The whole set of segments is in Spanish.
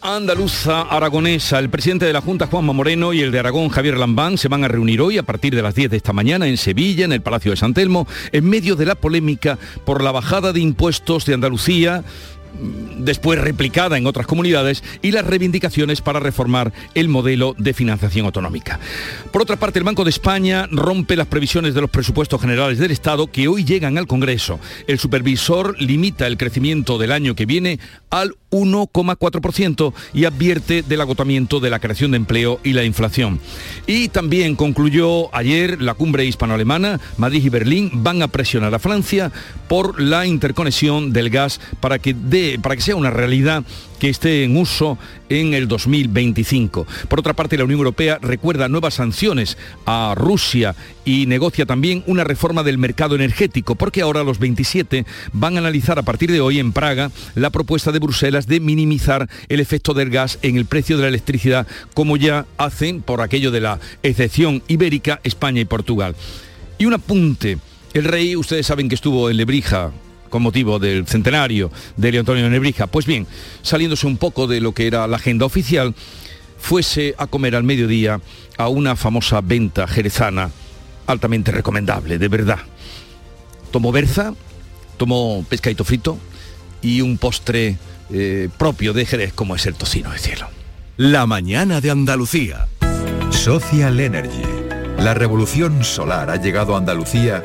Andaluza aragonesa. El presidente de la Junta, Juanma Moreno, y el de Aragón, Javier Lambán, se van a reunir hoy a partir de las 10 de esta mañana en Sevilla, en el Palacio de San Telmo, en medio de la polémica por la bajada de impuestos de Andalucía después replicada en otras comunidades, y las reivindicaciones para reformar el modelo de financiación autonómica. Por otra parte, el Banco de España rompe las previsiones de los presupuestos generales del Estado que hoy llegan al Congreso. El supervisor limita el crecimiento del año que viene al 1,4% y advierte del agotamiento de la creación de empleo y la inflación. Y también concluyó ayer la cumbre hispano-alemana, Madrid y Berlín van a presionar a Francia por la interconexión del gas para que, para que sea una realidad que esté en uso en el 2025. Por otra parte, la Unión Europea recuerda nuevas sanciones a Rusia y negocia también una reforma del mercado energético, porque ahora los 27 van a analizar a partir de hoy en Praga la propuesta de Bruselas de minimizar el efecto del gas en el precio de la electricidad, como ya hacen por aquello de la excepción ibérica España y Portugal. Y un apunte. El rey, ustedes saben que estuvo en Lebrija con motivo del centenario de Leo Antonio Nebrija. Pues bien, saliéndose un poco de lo que era la agenda oficial, fuese a comer al mediodía a una famosa venta jerezana altamente recomendable, de verdad. Tomó berza, tomó pescadito frito y un postre eh, propio de Jerez como es el tocino de cielo. La mañana de Andalucía. Social Energy. La revolución solar ha llegado a Andalucía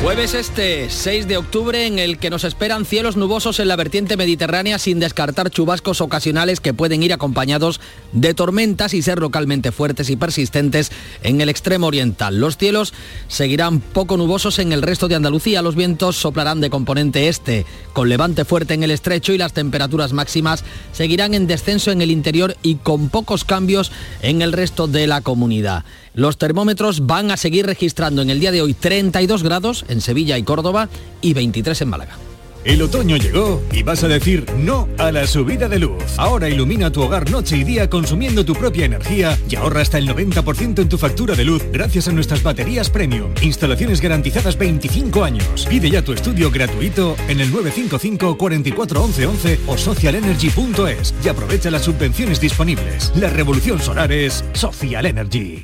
Jueves este, 6 de octubre, en el que nos esperan cielos nubosos en la vertiente mediterránea sin descartar chubascos ocasionales que pueden ir acompañados de tormentas y ser localmente fuertes y persistentes en el extremo oriental. Los cielos seguirán poco nubosos en el resto de Andalucía. Los vientos soplarán de componente este, con levante fuerte en el estrecho y las temperaturas máximas seguirán en descenso en el interior y con pocos cambios en el resto de la comunidad. Los termómetros van a seguir registrando en el día de hoy 32 grados en Sevilla y Córdoba y 23 en Málaga. El otoño llegó y vas a decir no a la subida de luz. Ahora ilumina tu hogar noche y día consumiendo tu propia energía y ahorra hasta el 90% en tu factura de luz gracias a nuestras baterías premium. Instalaciones garantizadas 25 años. Pide ya tu estudio gratuito en el 955 44 11 o socialenergy.es y aprovecha las subvenciones disponibles. La revolución solar es Social Energy.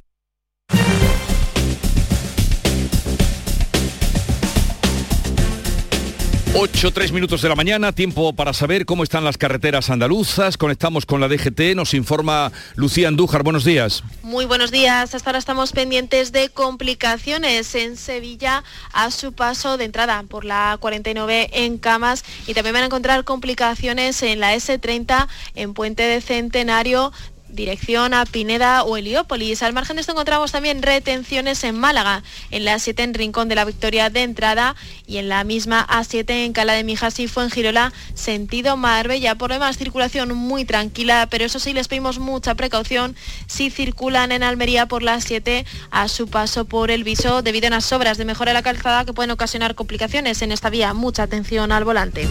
8, 3 minutos de la mañana, tiempo para saber cómo están las carreteras andaluzas. Conectamos con la DGT, nos informa Lucía Andújar. Buenos días. Muy buenos días. Hasta ahora estamos pendientes de complicaciones en Sevilla a su paso de entrada por la 49 en Camas y también van a encontrar complicaciones en la S30 en Puente de Centenario dirección a Pineda o Heliópolis. Al margen de esto encontramos también retenciones en Málaga, en la 7 en Rincón de la Victoria de entrada y en la misma A7 en Cala de Mijas y Fuengirola, sentido Marbella. Por demás, circulación muy tranquila, pero eso sí les pedimos mucha precaución si circulan en Almería por la 7 a su paso por el viso debido a unas obras de mejora de la calzada que pueden ocasionar complicaciones en esta vía. Mucha atención al volante.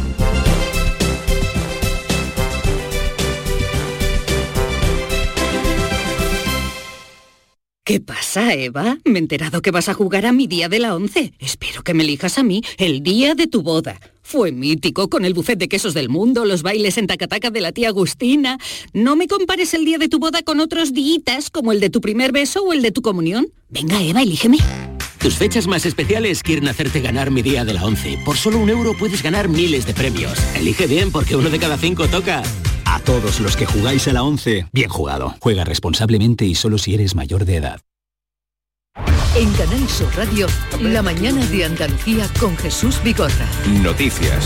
¿Qué pasa, Eva? Me he enterado que vas a jugar a mi día de la once. Espero que me elijas a mí el día de tu boda. Fue mítico con el buffet de quesos del mundo, los bailes en tacataca de la tía Agustina. No me compares el día de tu boda con otros días como el de tu primer beso o el de tu comunión. Venga, Eva, elígeme. Tus fechas más especiales quieren hacerte ganar mi día de la once. Por solo un euro puedes ganar miles de premios. Elige bien porque uno de cada cinco toca. A todos los que jugáis a la 11, bien jugado. Juega responsablemente y solo si eres mayor de edad. En Canal Sur Radio, la mañana de Andalucía con Jesús Bigorra. Noticias.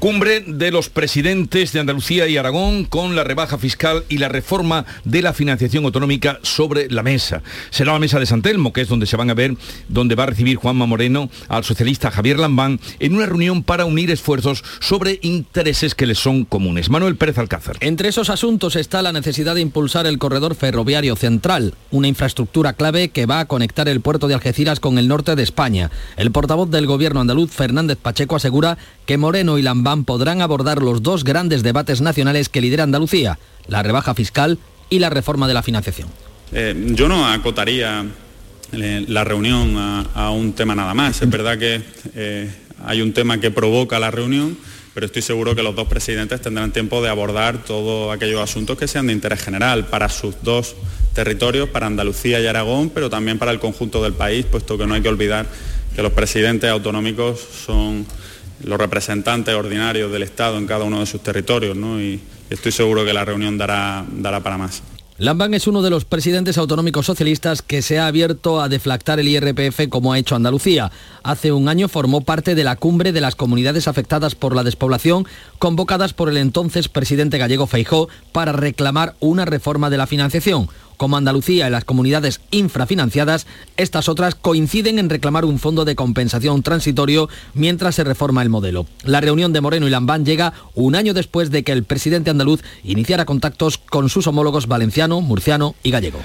Cumbre de los presidentes de Andalucía y Aragón con la rebaja fiscal y la reforma de la financiación autonómica sobre la mesa. Será la mesa de San Telmo, que es donde se van a ver, donde va a recibir Juanma Moreno al socialista Javier Lambán en una reunión para unir esfuerzos sobre intereses que les son comunes. Manuel Pérez Alcázar. Entre esos asuntos está la necesidad de impulsar el corredor ferroviario central, una infraestructura clave que va a conectar el puerto de Algeciras con el norte de España. El portavoz del gobierno andaluz, Fernández Pacheco, asegura que Moreno y Lambán podrán abordar los dos grandes debates nacionales que lidera Andalucía, la rebaja fiscal y la reforma de la financiación. Eh, yo no acotaría eh, la reunión a, un tema nada más. Es verdad que eh, hay un tema que provoca la reunión, pero estoy seguro que los dos presidentes tendrán tiempo de abordar todos aquellos asuntos que sean de interés general para sus dos territorios, para Andalucía y Aragón, pero también para el conjunto del país, puesto que no hay que olvidar que los presidentes autonómicos son los representantes ordinarios del Estado en cada uno de sus territorios, ¿no? y estoy seguro que la reunión dará, dará para más. Lambán es uno de los presidentes autonómicos socialistas que se ha abierto a deflactar el IRPF como ha hecho Andalucía. Hace un año formó parte de la cumbre de las comunidades afectadas por la despoblación convocadas por el entonces presidente gallego Feijó para reclamar una reforma de la financiación como Andalucía y las comunidades infrafinanciadas, estas otras coinciden en reclamar un fondo de compensación transitorio mientras se reforma el modelo. La reunión de Moreno y Lambán llega un año después de que el presidente andaluz iniciara contactos con sus homólogos valenciano, murciano y gallego.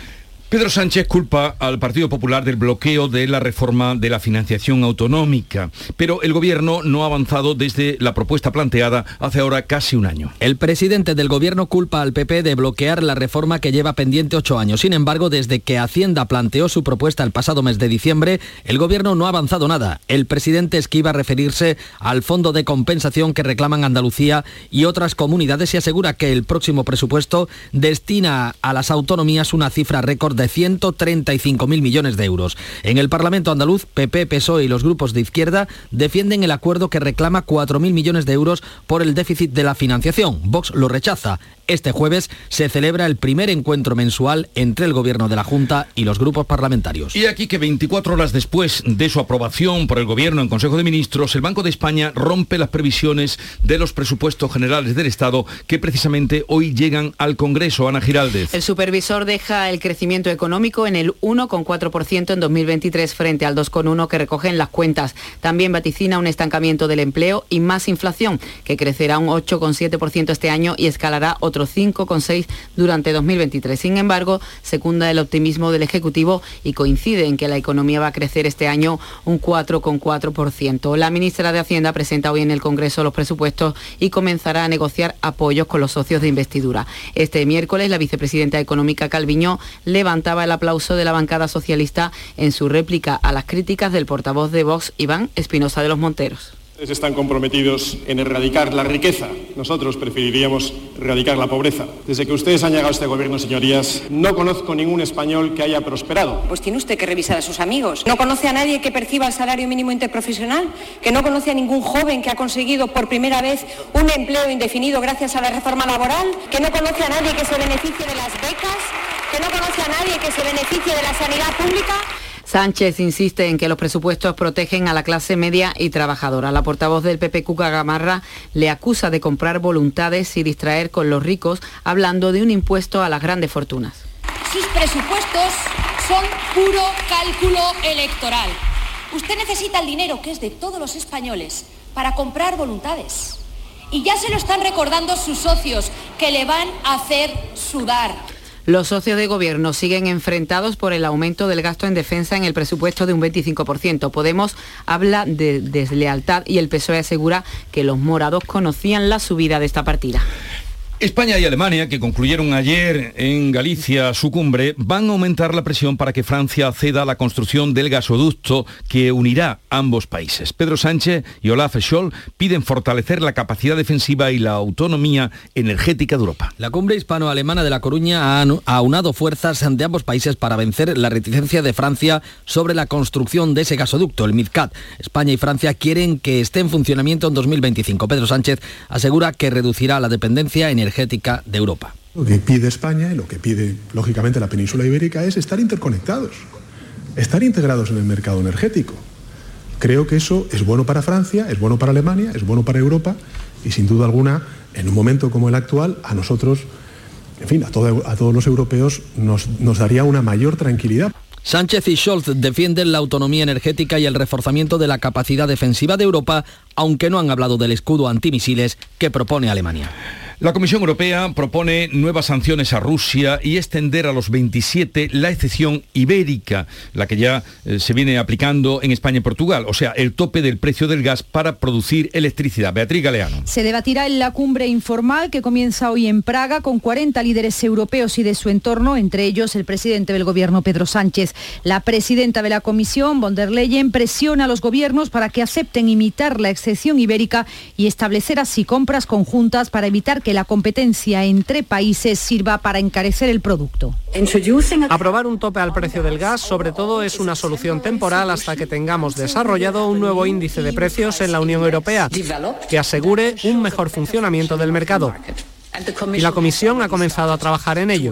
Pedro Sánchez culpa al Partido Popular del bloqueo de la reforma de la financiación autonómica, pero el gobierno no ha avanzado desde la propuesta planteada hace ahora casi un año. El presidente del gobierno culpa al PP de bloquear la reforma que lleva pendiente ocho años. Sin embargo, desde que Hacienda planteó su propuesta el pasado mes de diciembre, el gobierno no ha avanzado nada. El presidente esquiva referirse al fondo de compensación que reclaman Andalucía y otras comunidades y asegura que el próximo presupuesto destina a las autonomías una cifra récord de 135.000 millones de euros. En el Parlamento andaluz, PP, PSOE y los grupos de izquierda defienden el acuerdo que reclama 4.000 millones de euros por el déficit de la financiación. Vox lo rechaza. Este jueves se celebra el primer encuentro mensual entre el Gobierno de la Junta y los grupos parlamentarios. Y aquí que 24 horas después de su aprobación por el Gobierno en Consejo de Ministros, el Banco de España rompe las previsiones de los presupuestos generales del Estado que precisamente hoy llegan al Congreso. Ana Giraldez. El supervisor deja el crecimiento económico en el 1,4% en 2023 frente al 2,1% que recogen las cuentas. También vaticina un estancamiento del empleo y más inflación, que crecerá un 8,7% este año y escalará otro otro 5,6 durante 2023. Sin embargo, secunda el optimismo del Ejecutivo y coincide en que la economía va a crecer este año un 4,4%. La ministra de Hacienda presenta hoy en el Congreso los presupuestos y comenzará a negociar apoyos con los socios de investidura. Este miércoles, la vicepresidenta económica Calviño levantaba el aplauso de la bancada socialista en su réplica a las críticas del portavoz de Vox, Iván Espinosa de los Monteros. Ustedes están comprometidos en erradicar la riqueza. Nosotros preferiríamos erradicar la pobreza. Desde que ustedes han llegado a este gobierno, señorías, no conozco ningún español que haya prosperado. Pues tiene usted que revisar a sus amigos. ¿No conoce a nadie que perciba el salario mínimo interprofesional? ¿Que no conoce a ningún joven que ha conseguido por primera vez un empleo indefinido gracias a la reforma laboral? ¿Que no conoce a nadie que se beneficie de las becas? ¿Que no conoce a nadie que se beneficie de la sanidad pública? Sánchez insiste en que los presupuestos protegen a la clase media y trabajadora. La portavoz del PP, Cuca Gamarra, le acusa de comprar voluntades y distraer con los ricos, hablando de un impuesto a las grandes fortunas. Sus presupuestos son puro cálculo electoral. Usted necesita el dinero, que es de todos los españoles, para comprar voluntades. Y ya se lo están recordando sus socios, que le van a hacer sudar. Los socios de gobierno siguen enfrentados por el aumento del gasto en defensa en el presupuesto de un 25%. Podemos habla de deslealtad y el PSOE asegura que los morados conocían la subida de esta partida. España y Alemania, que concluyeron ayer en Galicia su cumbre, van a aumentar la presión para que Francia ceda a la construcción del gasoducto que unirá ambos países. Pedro Sánchez y Olaf Scholz piden fortalecer la capacidad defensiva y la autonomía energética de Europa. La cumbre hispano-alemana de La Coruña ha aunado fuerzas de ambos países para vencer la reticencia de Francia sobre la construcción de ese gasoducto, el MidCat. España y Francia quieren que esté en funcionamiento en 2025. Pedro Sánchez asegura que reducirá la dependencia energética energética de Europa. Lo que pide España y lo que pide, lógicamente, la península ibérica es estar interconectados, estar integrados en el mercado energético. creo que eso es bueno para Francia, es bueno para Alemania, es bueno para Europa y sin duda alguna, en un momento como el actual, a nosotros, en fin, a, todos los europeos nos, nos daría una mayor tranquilidad. Sánchez y Scholz defienden la autonomía energética y el reforzamiento de la capacidad defensiva de Europa, aunque no han hablado del escudo antimisiles que propone Alemania. La Comisión Europea propone nuevas sanciones a Rusia y extender a los 27 la excepción ibérica, la que ya eh, se viene aplicando en España y Portugal, o sea, el tope del precio del gas para producir electricidad. Beatriz Galeano. Se debatirá en la cumbre informal que comienza hoy en Praga con 40 líderes europeos y de su entorno, entre ellos el presidente del gobierno Pedro Sánchez. La presidenta de la Comisión, von der Leyen, presiona a los gobiernos para que acepten imitar la excepción ibérica y establecer así compras conjuntas para evitar que la competencia entre países sirva para encarecer el producto. Aprobar un tope al precio del gas, sobre todo, es una solución temporal hasta que tengamos desarrollado un nuevo índice de precios en la Unión Europea que asegure un mejor funcionamiento del mercado. Y la Comisión ha comenzado a trabajar en ello.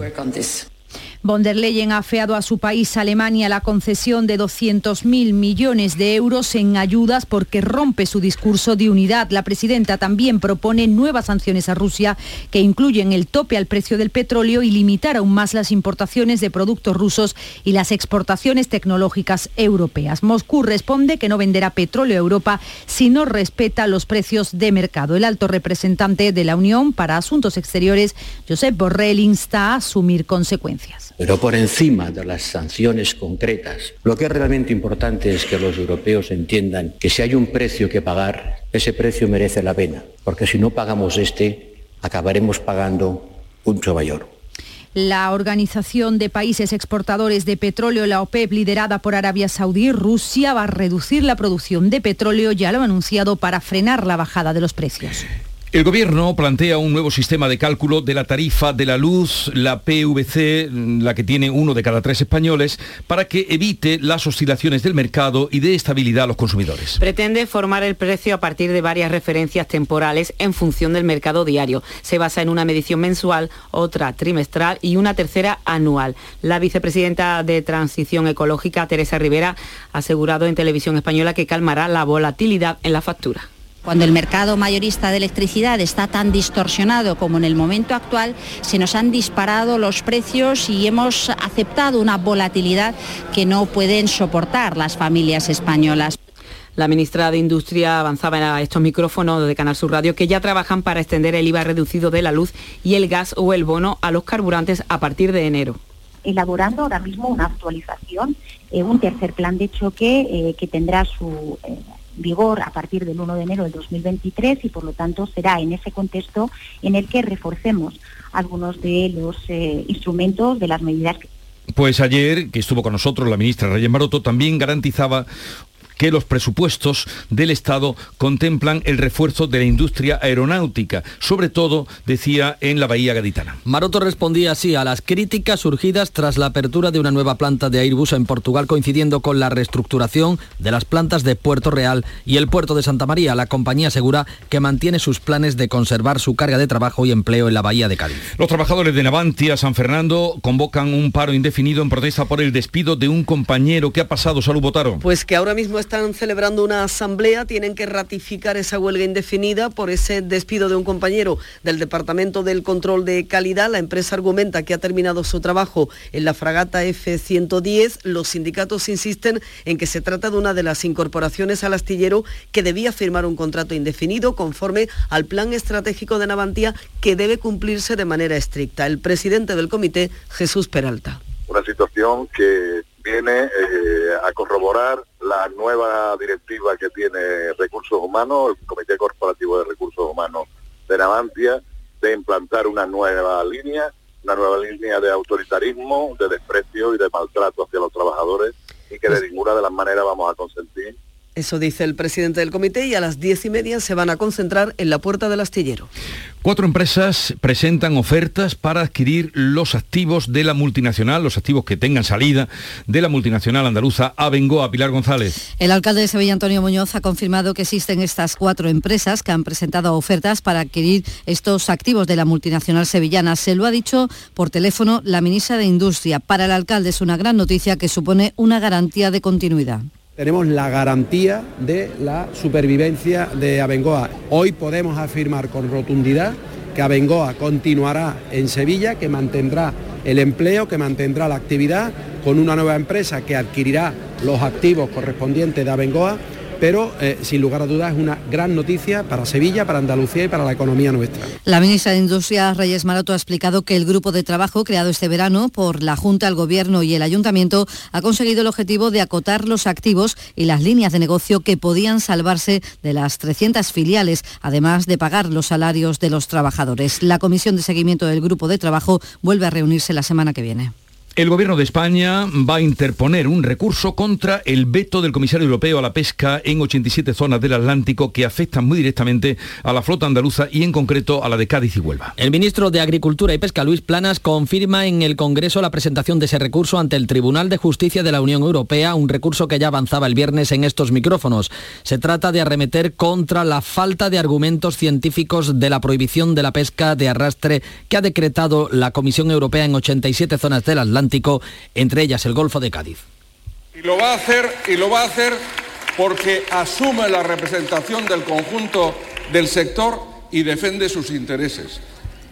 Von der Leyen ha afeado a su país, Alemania, la concesión de 200.000 millones de euros en ayudas porque rompe su discurso de unidad. La presidenta también propone nuevas sanciones a Rusia que incluyen el tope al precio del petróleo y limitar aún más las importaciones de productos rusos y las exportaciones tecnológicas europeas. Moscú responde que no venderá petróleo a Europa si no respeta los precios de mercado. El alto representante de la Unión para Asuntos Exteriores, Josep Borrell, insta a asumir consecuencias. Pero por encima de las sanciones concretas, lo que es realmente importante es que los europeos entiendan que si hay un precio que pagar, ese precio merece la pena, porque si no pagamos este, acabaremos pagando mucho mayor. La Organización de Países Exportadores de Petróleo, la OPEP, liderada por Arabia Saudí, Rusia va a reducir la producción de petróleo, ya lo ha anunciado, para frenar la bajada de los precios. El Gobierno plantea un nuevo sistema de cálculo de la tarifa de la luz, la PVC, la que tiene uno de cada tres españoles, para que evite las oscilaciones del mercado y dé estabilidad a los consumidores. Pretende formar el precio a partir de varias referencias temporales en función del mercado diario. Se basa en una medición mensual, otra trimestral y una tercera anual. La vicepresidenta de Transición Ecológica, Teresa Rivera, ha asegurado en televisión española que calmará la volatilidad en la factura. Cuando el mercado mayorista de electricidad está tan distorsionado como en el momento actual, se nos han disparado los precios y hemos aceptado una volatilidad que no pueden soportar las familias españolas. La ministra de Industria avanzaba en estos micrófonos de Canal Sur Radio que ya trabajan para extender el IVA reducido de la luz y el gas o el bono a los carburantes a partir de enero elaborando ahora mismo una actualización, eh, un tercer plan de choque eh, que tendrá su eh, vigor a partir del 1 de enero del 2023 y por lo tanto será en ese contexto en el que reforcemos algunos de los eh, instrumentos de las medidas que pues ayer, que estuvo con nosotros la ministra Reyes Maroto, también garantizaba que los presupuestos del Estado contemplan el refuerzo de la industria aeronáutica, sobre todo, decía, en la Bahía Gaditana. Maroto respondía así a las críticas surgidas tras la apertura de una nueva planta de Airbus en Portugal, coincidiendo con la reestructuración de las plantas de Puerto Real y el puerto de Santa María. La compañía asegura que mantiene sus planes de conservar su carga de trabajo y empleo en la Bahía de Cádiz. Los trabajadores de Navantia, San Fernando, convocan un paro indefinido en protesta por el despido de un compañero. ¿Qué ha pasado, Salud Botaro? Pues que ahora mismo están celebrando una asamblea, tienen que ratificar esa huelga indefinida por ese despido de un compañero del Departamento del Control de Calidad. La empresa argumenta que ha terminado su trabajo en la fragata F-110. Los sindicatos insisten en que se trata de una de las incorporaciones al astillero que debía firmar un contrato indefinido conforme al plan estratégico de Navantía que debe cumplirse de manera estricta. El presidente del comité, Jesús Peralta. Una situación que viene eh, a corroborar la nueva directiva que tiene Recursos Humanos, el Comité Corporativo de Recursos Humanos de Navantia, de implantar una nueva línea, una nueva línea de autoritarismo, de desprecio y de maltrato hacia los trabajadores y que de ninguna de las maneras vamos a consentir eso dice el presidente del comité y a las diez y media se van a concentrar en la puerta del astillero. Cuatro empresas presentan ofertas para adquirir los activos de la multinacional, los activos que tengan salida de la multinacional andaluza Abengoa. Pilar González. El alcalde de Sevilla, Antonio Muñoz, ha confirmado que existen estas cuatro empresas que han presentado ofertas para adquirir estos activos de la multinacional sevillana. Se lo ha dicho por teléfono la ministra de Industria. Para el alcalde es una gran noticia que supone una garantía de continuidad Tenemos la garantía de la supervivencia de Abengoa. Hoy podemos afirmar con rotundidad que Abengoa continuará en Sevilla, que mantendrá el empleo, que mantendrá la actividad con una nueva empresa que adquirirá los activos correspondientes de Abengoa pero eh, sin lugar a dudas es una gran noticia para Sevilla, para Andalucía y para la economía nuestra. La ministra de Industria, Reyes Maroto, ha explicado que el grupo de trabajo creado este verano por la Junta, el Gobierno y el Ayuntamiento ha conseguido el objetivo de acotar los activos y las líneas de negocio que podían salvarse de las 300 filiales, además de pagar los salarios de los trabajadores. La comisión de seguimiento del grupo de trabajo vuelve a reunirse la semana que viene. El gobierno de España va a interponer un recurso contra el veto del comisario europeo a la pesca en 87 zonas del Atlántico que afectan muy directamente a la flota andaluza y en concreto a la de Cádiz y Huelva. El ministro de Agricultura y Pesca, Luis Planas, confirma en el Congreso la presentación de ese recurso ante el Tribunal de Justicia de la Unión Europea, un recurso que ya avanzaba el viernes en estos micrófonos. Se trata de arremeter contra la falta de argumentos científicos de la prohibición de la pesca de arrastre que ha decretado la Comisión Europea en 87 zonas del Atlántico entre ellas el Golfo de Cádiz. Y lo va a hacer, y lo va a hacer porque asume la representación del conjunto del sector y defiende sus intereses.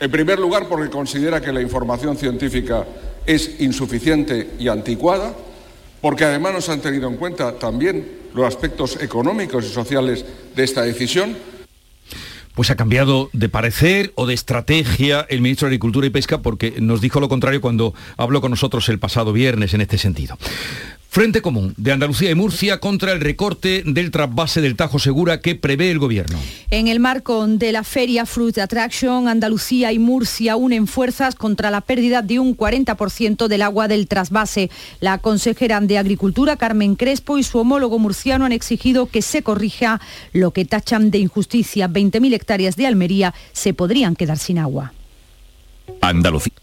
En primer lugar, porque considera que la información científica es insuficiente y anticuada, porque además no se han tenido en cuenta también los aspectos económicos y sociales de esta decisión pues ha cambiado de parecer o de estrategia el ministro de Agricultura y Pesca porque nos dijo lo contrario cuando habló con nosotros el pasado viernes en este sentido. Frente Común de Andalucía y Murcia contra el recorte del trasvase del Tajo Segura que prevé el Gobierno. En el marco de la feria Fruit Attraction, Andalucía y Murcia unen fuerzas contra la pérdida de un 40% del agua del trasvase. La consejera de Agricultura, Carmen Crespo, y su homólogo murciano han exigido que se corrija lo que tachan de injusticia. 20.000 hectáreas de Almería se podrían quedar sin agua. Andalucía.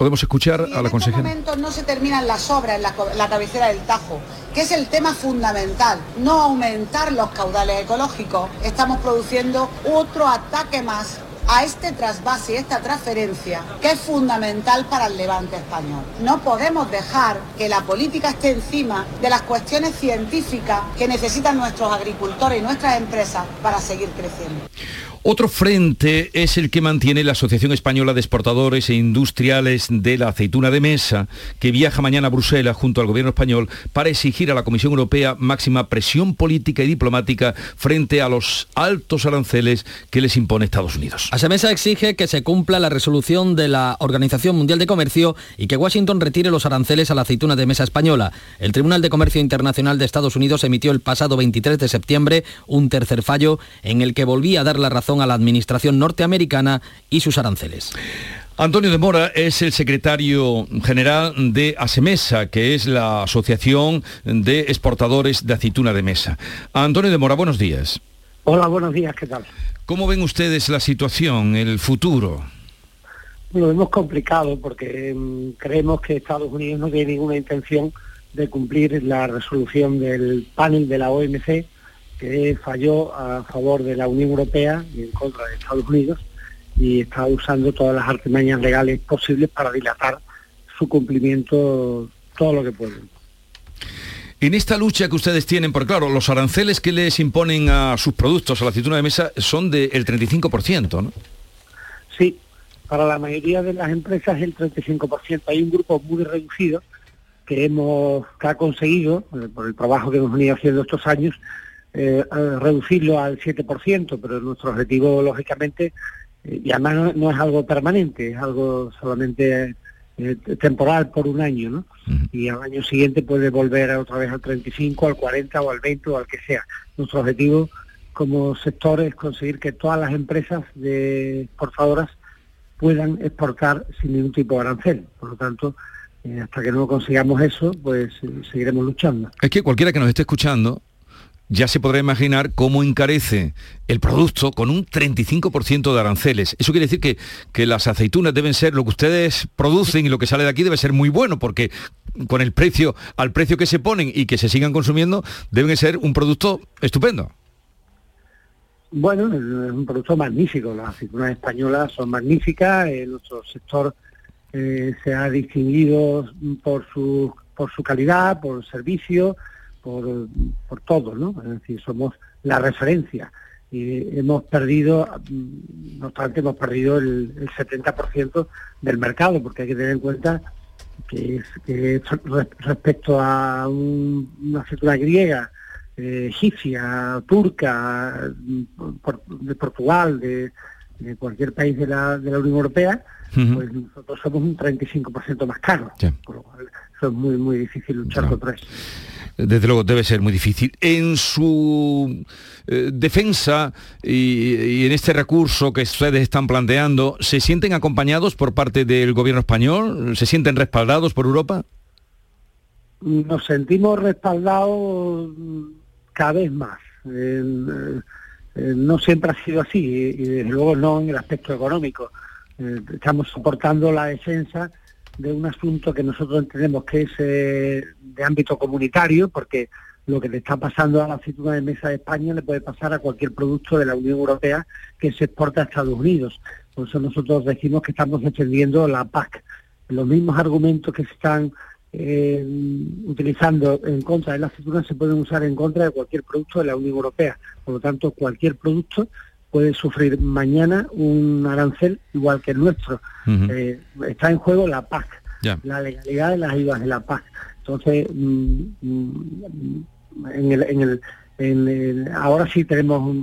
Podemos escuchar a la consejera. En estos momentos no se terminan las obras en la, la, cabecera del Tajo, que es el tema fundamental. No aumentar los caudales ecológicos. Estamos produciendo otro ataque más a este trasvase, esta transferencia, que es fundamental para el levante español. No podemos dejar que la política esté encima de las cuestiones científicas que necesitan nuestros agricultores y nuestras empresas para seguir creciendo. Otro frente es el que mantiene la Asociación Española de Exportadores e Industriales de la Aceituna de Mesa, que viaja mañana a Bruselas junto al Gobierno español para exigir a la Comisión Europea máxima presión política y diplomática frente a los altos aranceles que les impone Estados Unidos. Asemesa exige que se cumpla la resolución de la Organización Mundial de Comercio y que Washington retire los aranceles a la aceituna de mesa española. El Tribunal de Comercio Internacional de Estados Unidos emitió el pasado 23 de septiembre un tercer fallo en el que volvía a dar la razón a la administración norteamericana y sus aranceles. Antonio de Mora es el secretario general de ASEMESA, que es la Asociación de Exportadores de Aceituna de Mesa. Antonio de Mora, buenos días. Hola, buenos días, ¿qué tal? ¿Cómo ven ustedes la situación, el futuro? Lo vemos complicado porque mm, creemos que Estados Unidos no tiene ninguna intención de cumplir la resolución del panel de la OMC que falló a favor de la Unión Europea y en contra de Estados Unidos y está usando todas las artimañas legales posibles para dilatar su cumplimiento todo lo que pueden. En esta lucha que ustedes tienen, porque claro, los aranceles que les imponen a sus productos, a la aceituna de mesa, son del 35%, ¿no? Sí, para la mayoría de las empresas el 35%. Hay un grupo muy reducido que hemos que ha conseguido, eh, por el trabajo que hemos venido haciendo estos años, eh, reducirlo al 7%, pero nuestro objetivo, lógicamente, eh, y además no, es algo permanente, es algo solamente eh, temporal por un año, ¿no? Y al año siguiente puede volver otra vez al 35, al 40 o al 20 o al que sea. Nuestro objetivo como sector es conseguir que todas las empresas de exportadoras puedan exportar sin ningún tipo de arancel. Por lo tanto, hasta que no consigamos eso, pues seguiremos luchando. Es que cualquiera que nos esté escuchando ya se podrá imaginar cómo encarece el producto con un 35% de aranceles. Eso quiere decir que, que las aceitunas deben ser lo que ustedes producen y lo que sale de aquí debe ser muy bueno, porque con el precio, al precio que se ponen y que se sigan consumiendo, deben ser un producto estupendo. Bueno, es un producto magnífico. Las aceitunas españolas son magníficas. nuestro sector eh, se ha distinguido por sus por su calidad, por servicio, por, por todo, ¿no? Es decir, somos la referencia. Y hemos perdido, no obstante, hemos perdido el, 70% del mercado, porque hay que tener en cuenta que, respecto a una cultura griega, eh, egipcia, turca, de Portugal, de, cualquier país de la, de la Unión Europea, pues nosotros somos un 35% más caros, por lo cual es muy, muy difícil luchar contra eso desde luego debe ser muy difícil. En su eh, defensa y, en este recurso que ustedes están planteando, ¿se sienten acompañados por parte del gobierno español? ¿Se sienten respaldados por Europa? Nos sentimos respaldados cada vez más. Eh, eh, no siempre ha sido así y, desde luego no en el aspecto económico. estamos soportando la defensa de un asunto que nosotros entendemos que es eh, de ámbito comunitario, porque lo que le está pasando a la aceituna de mesa de España le puede pasar a cualquier producto de la Unión Europea que se exporta a Estados Unidos. Por eso nosotros decimos que estamos defendiendo la PAC. Los mismos argumentos que se están eh, utilizando en contra de la aceituna se pueden usar en contra de cualquier producto de la Unión Europea. Por lo tanto, cualquier producto puede sufrir mañana un arancel igual que el nuestro. Eh, está en juego la PAC, la legalidad de las ayudas de la PAC. Entonces, mm, mm, en el, en el, en ahora sí tenemos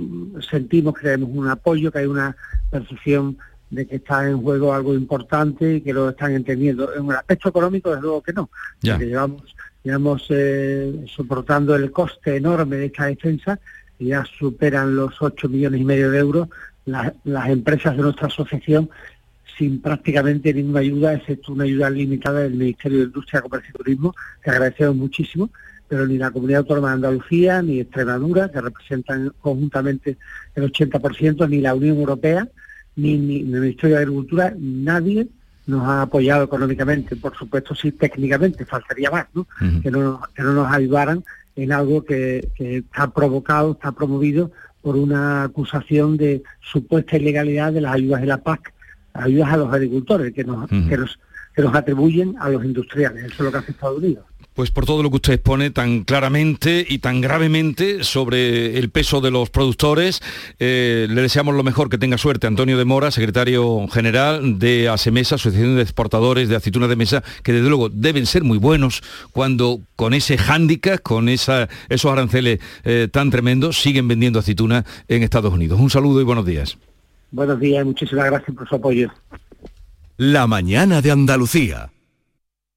sentimos que tenemos un apoyo, que hay una percepción de que está en juego algo importante y que lo están entendiendo. En un aspecto económico, desde luego que no. llevamos, llevamos eh, soportando el coste enorme de esta defensa ya superan los 8 millones y medio de euros las empresas de nuestra asociación sin prácticamente ninguna ayuda, excepto una ayuda limitada del Ministerio de Industria, Comercio y Turismo, que agradecemos muchísimo, pero ni la Comunidad Autónoma de Andalucía, ni Extremadura, que representan conjuntamente el 80%, ni la Unión Europea, ni, el Ministerio de Agricultura, nadie nos ha apoyado económicamente, por supuesto sí técnicamente, faltaría más, ¿no? que, no que no nos ayudaran en algo que, está provocado, está promovido por una acusación de supuesta ilegalidad de las ayudas de la PAC, ayudas a los agricultores que nos, que nos, que nos atribuyen a los industriales. Eso es lo que hace Estados Unidos pues por todo lo que usted expone tan claramente y tan gravemente sobre el peso de los productores. Eh, le deseamos lo mejor, que tenga suerte. Antonio de Mora, secretario general de ASEMESA, Asociación de Exportadores de Aceituna de Mesa, que desde luego deben ser muy buenos cuando con ese hándicap, con esa, esos aranceles eh, tan tremendos, siguen vendiendo aceituna en Estados Unidos. Un saludo y buenos días. Buenos días, muchísimas gracias por su apoyo. La mañana de Andalucía.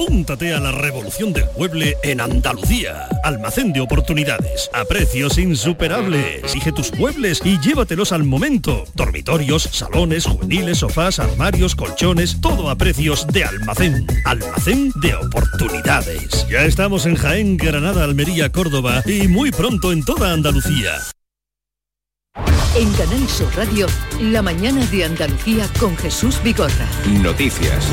Apúntate a la revolución del mueble en Andalucía. Almacén de oportunidades. A precios insuperables. Exige tus muebles y llévatelos al momento. Dormitorios, salones, juveniles, sofás, armarios, colchones. Todo a precios de almacén. Almacén de oportunidades. Ya estamos en Jaén, Granada, Almería, Córdoba y muy pronto en toda Andalucía. En Canal Sur Radio, la mañana de Andalucía con Jesús Bigorra. Noticias.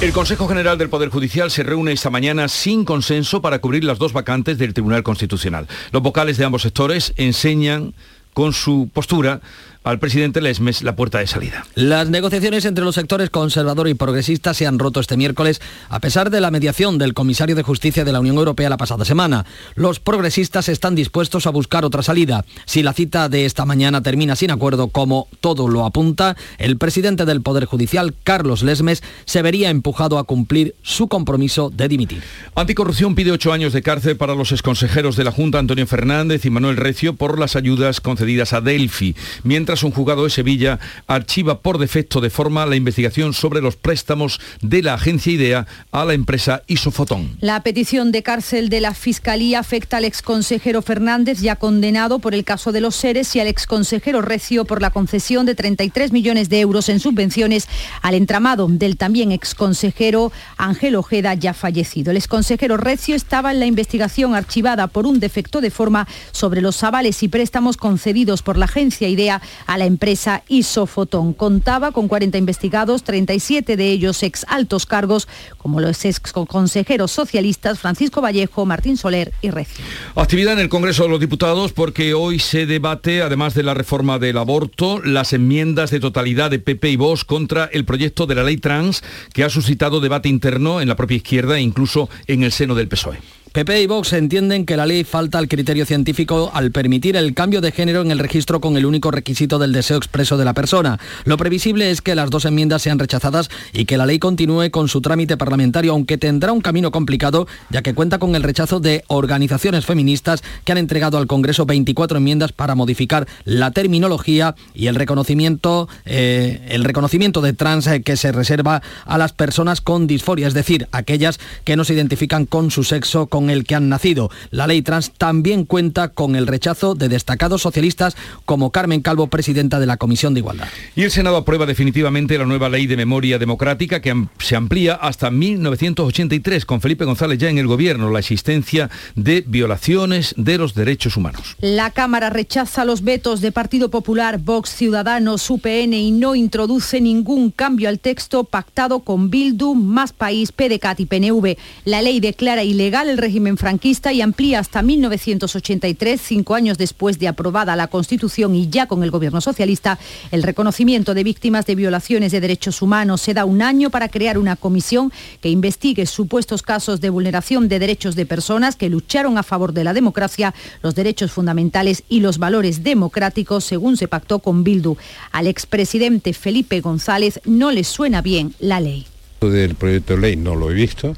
El Consejo General del Poder Judicial se reúne esta mañana sin consenso para cubrir las dos vacantes del Tribunal Constitucional. Los vocales de ambos sectores enseñan con su postura al presidente Lesmes la puerta de salida. Las negociaciones entre los sectores conservador y progresista se han roto este miércoles a pesar de la mediación del comisario de justicia de la Unión Europea la pasada semana. Los progresistas están dispuestos a buscar otra salida. Si la cita de esta mañana termina sin acuerdo, como todo lo apunta, el presidente del Poder Judicial, Carlos Lesmes, se vería empujado a cumplir su compromiso de dimitir. Anticorrupción pide ocho años de cárcel para los exconsejeros de la Junta, Antonio Fernández y Manuel Recio, por las ayudas concedidas a Delphi, mientras tras un juzgado de Sevilla archiva por defecto de forma la investigación sobre los préstamos de la agencia IDEA a la empresa Isofotón. La petición de cárcel de la Fiscalía afecta al exconsejero Fernández, ya condenado por el caso de los seres, y al exconsejero Recio por la concesión de 33 millones de euros en subvenciones al entramado del también exconsejero Ángel Ojeda, ya fallecido. El exconsejero Recio estaba en la investigación archivada por un defecto de forma sobre los avales y préstamos concedidos por la agencia IDEA a la empresa Isofotón. Contaba con 40 investigados, 37 de ellos ex altos cargos, como los ex consejeros socialistas Francisco Vallejo, Martín Soler y Recio. Actividad en el Congreso de los Diputados porque hoy se debate, además de la reforma del aborto, las enmiendas de totalidad de PP y Vox contra el proyecto de la ley trans que ha suscitado debate interno en la propia izquierda e incluso en el seno del PSOE. PP y Vox entienden que la ley falta al criterio científico al permitir el cambio de género en el registro con el único requisito del deseo expreso de la persona. Lo previsible es que las dos enmiendas sean rechazadas y que la ley continúe con su trámite parlamentario, aunque tendrá un camino complicado, ya que cuenta con el rechazo de organizaciones feministas que han entregado al Congreso 24 enmiendas para modificar la terminología y el reconocimiento, eh, el reconocimiento de trans eh, que se reserva a las personas con disforia, es decir, aquellas que no se identifican con su sexo, con el que han nacido. La ley trans también cuenta con el rechazo de destacados socialistas como Carmen Calvo, presidenta de la Comisión de Igualdad. Y el Senado aprueba definitivamente la nueva ley de memoria democrática que se amplía hasta 1983 con Felipe González ya en el gobierno la existencia de violaciones de los derechos humanos. La Cámara rechaza los vetos de Partido Popular, Vox, Ciudadanos, UPN y no introduce ningún cambio al texto pactado con Bildu, Más País, PDCAT y PNV. La ley declara ilegal el régimen franquista y amplía hasta 1983, cinco años después de aprobada la Constitución y ya con el gobierno socialista, el reconocimiento de víctimas de violaciones de derechos humanos. Se da un año para crear una comisión que investigue supuestos casos de vulneración de derechos de personas que lucharon a favor de la democracia, los derechos fundamentales y los valores democráticos, según se pactó con Bildu. Al expresidente Felipe González no le suena bien la ley. Del proyecto de ley no lo he visto.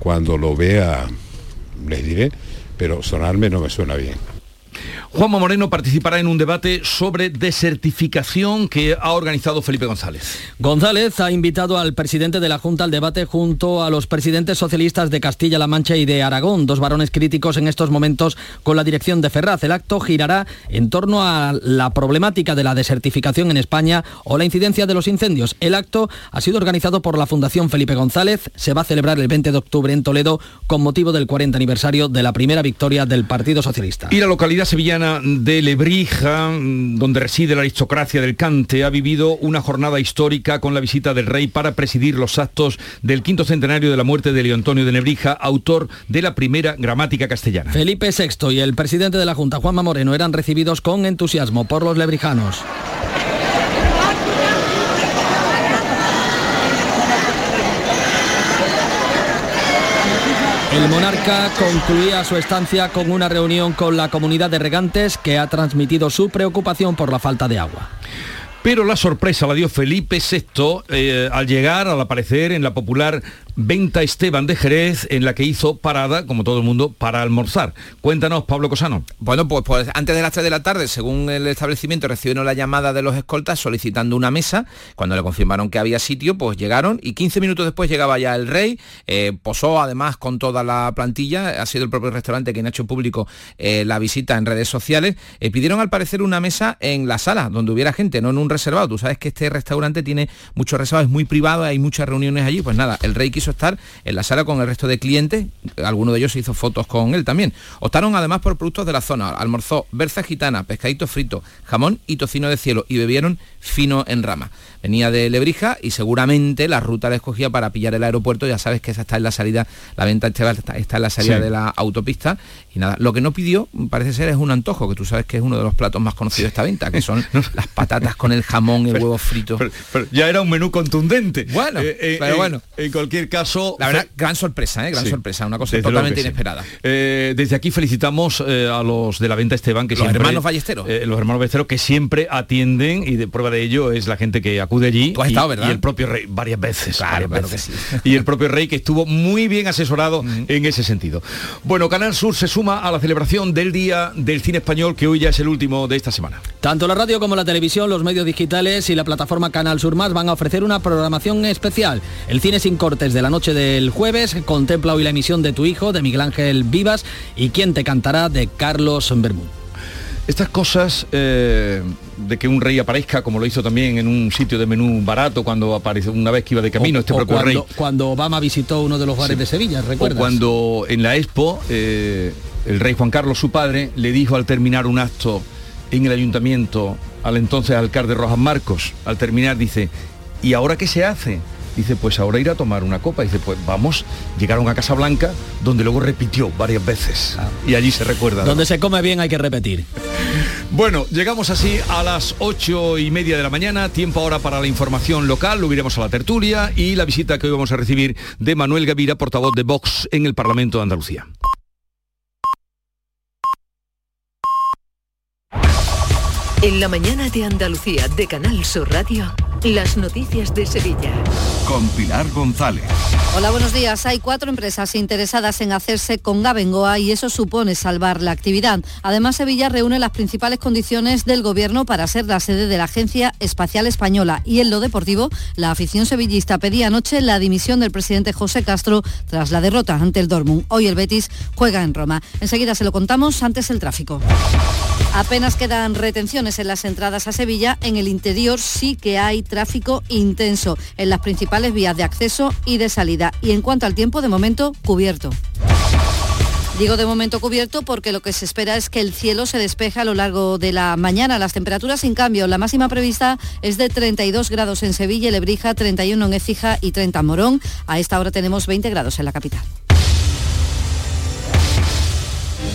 Cuando lo vea les diré, pero sonarme no me suena bien. Juanma Moreno participará en un debate sobre desertificación que ha organizado Felipe González. González ha invitado al presidente de la Junta al debate junto a los presidentes socialistas de Castilla-La Mancha y de Aragón, dos varones críticos en estos momentos con la dirección de Ferraz. El acto girará en torno a la problemática de la desertificación en España o la incidencia de los incendios. El acto ha sido organizado por la Fundación Felipe González. Se va a celebrar el 20 de octubre en Toledo con motivo del 40 aniversario de la primera victoria del Partido Socialista. Y la localidad sevillana de Lebrija, donde reside la aristocracia del Cante, ha vivido una jornada histórica con la visita del rey para presidir los actos del quinto centenario de la muerte de Leo Antonio de Nebrija, autor de la primera gramática castellana. Felipe VI y el presidente de la Junta, Juanma Moreno, eran recibidos con entusiasmo por los lebrijanos. El monarca concluía su estancia con una reunión con la comunidad de regantes que ha transmitido su preocupación por la falta de agua. Pero la sorpresa la dio Felipe VI eh, al llegar, al aparecer en la popular Venta Esteban de Jerez, en la que hizo parada, como todo el mundo, para almorzar. Cuéntanos, Pablo Cosano. Bueno, pues, pues antes de las 3 de la tarde, según el establecimiento, recibieron la llamada de los escoltas solicitando una mesa. Cuando le confirmaron que había sitio, pues llegaron y 15 minutos después llegaba ya el rey. Eh, posó además con toda la plantilla. Ha sido el propio restaurante quien ha hecho público eh, la visita en redes sociales. Eh, pidieron al parecer una mesa en la sala, donde hubiera gente, no en un reservado. Tú sabes que este restaurante tiene muchos reservados, es muy privado, hay muchas reuniones allí. Pues nada, el rey quiso estar en la sala con el resto de clientes, alguno de ellos hizo fotos con él también. Optaron además por productos de la zona, almorzó berza gitana, pescadito frito, jamón y tocino de cielo y bebieron fino en rama. Venía de Lebrija y seguramente la ruta la escogía para pillar el aeropuerto, ya sabes que esa está en la salida, la venta está, está en la salida de la autopista y nada, lo que no pidió parece ser es un antojo, que tú sabes que es uno de los platos más conocidos de esta venta, que son las patatas con el jamón y el huevo frito. ya era un menú contundente. Bueno, eh, eh, pero bueno. En cualquier caso... La verdad, gran sorpresa, ¿eh? gran sorpresa, una cosa totalmente inesperada. desde aquí felicitamos a los de la venta Esteban, que los hermanos Ballesteros. los hermanos Ballesteros que siempre atienden y de prueba de ello es la gente que acude allí. Tú has estado, ¿verdad? Y el propio rey, varias veces. Claro, varias claro. Que sí. Y el propio rey que estuvo muy bien asesorado en ese sentido. Bueno, Canal Sur se a la celebración del Día del Cine Español, que hoy ya es el último de esta semana. Tanto la radio como la televisión, los medios digitales y la plataforma Canal Sur Más van a ofrecer una programación especial. El cine sin cortes de la noche del jueves contempla hoy la emisión de Tu Hijo, de Miguel Ángel Vivas, y Quién te cantará, de Carlos Bermúdez. Estas cosas eh, de que un rey aparezca, como lo hizo también en un sitio de menú barato cuando apareció una vez que iba de camino o, este o propio cuando, rey. Cuando Obama visitó uno de los bares Sí. de Sevilla, ¿recuerdas? O cuando en la Expo eh, el rey Juan Carlos, su padre, le dijo al terminar un acto en el ayuntamiento al entonces alcalde Rojas Marcos. Al terminar dice, ¿y ahora qué se hace? Dice, pues ahora ir a tomar una copa. Dice, pues vamos, llegaron a Casa Blanca, donde luego repitió varias veces. Ah. Y allí se recuerda. ¿no? Donde se come bien hay que repetir. Bueno, llegamos así a las ocho y media de la mañana, tiempo ahora para la información local, luego iremos a la tertulia y la visita que hoy vamos a recibir de Manuel Gavira, portavoz de Vox en el Parlamento de Andalucía. En la mañana de Andalucía de Canal Sur Radio, las noticias de Sevilla. Con Pilar González. Hola, buenos días. Hay cuatro empresas interesadas en hacerse con Gabengoa y eso supone salvar la actividad. Además, Sevilla reúne las principales condiciones del Gobierno para ser la sede de la Agencia Espacial Española. Y en lo deportivo, la afición sevillista pedía anoche la dimisión del presidente José Castro tras la derrota ante el Dortmund. Hoy el Betis juega en Roma. Enseguida se lo contamos, antes el tráfico. Apenas quedan retenciones en las entradas a Sevilla. En el interior sí que hay tráfico intenso en las principales vías de acceso y de salida. Y en cuanto al tiempo, de momento, cubierto. Digo de momento cubierto porque lo que se espera es que el cielo se despeje a lo largo de la mañana. Las temperaturas sin cambio. La máxima prevista es de 32 grados en Sevilla, Lebrija, 31 en Écija y 30 en Morón. A esta hora tenemos 20 grados en la capital.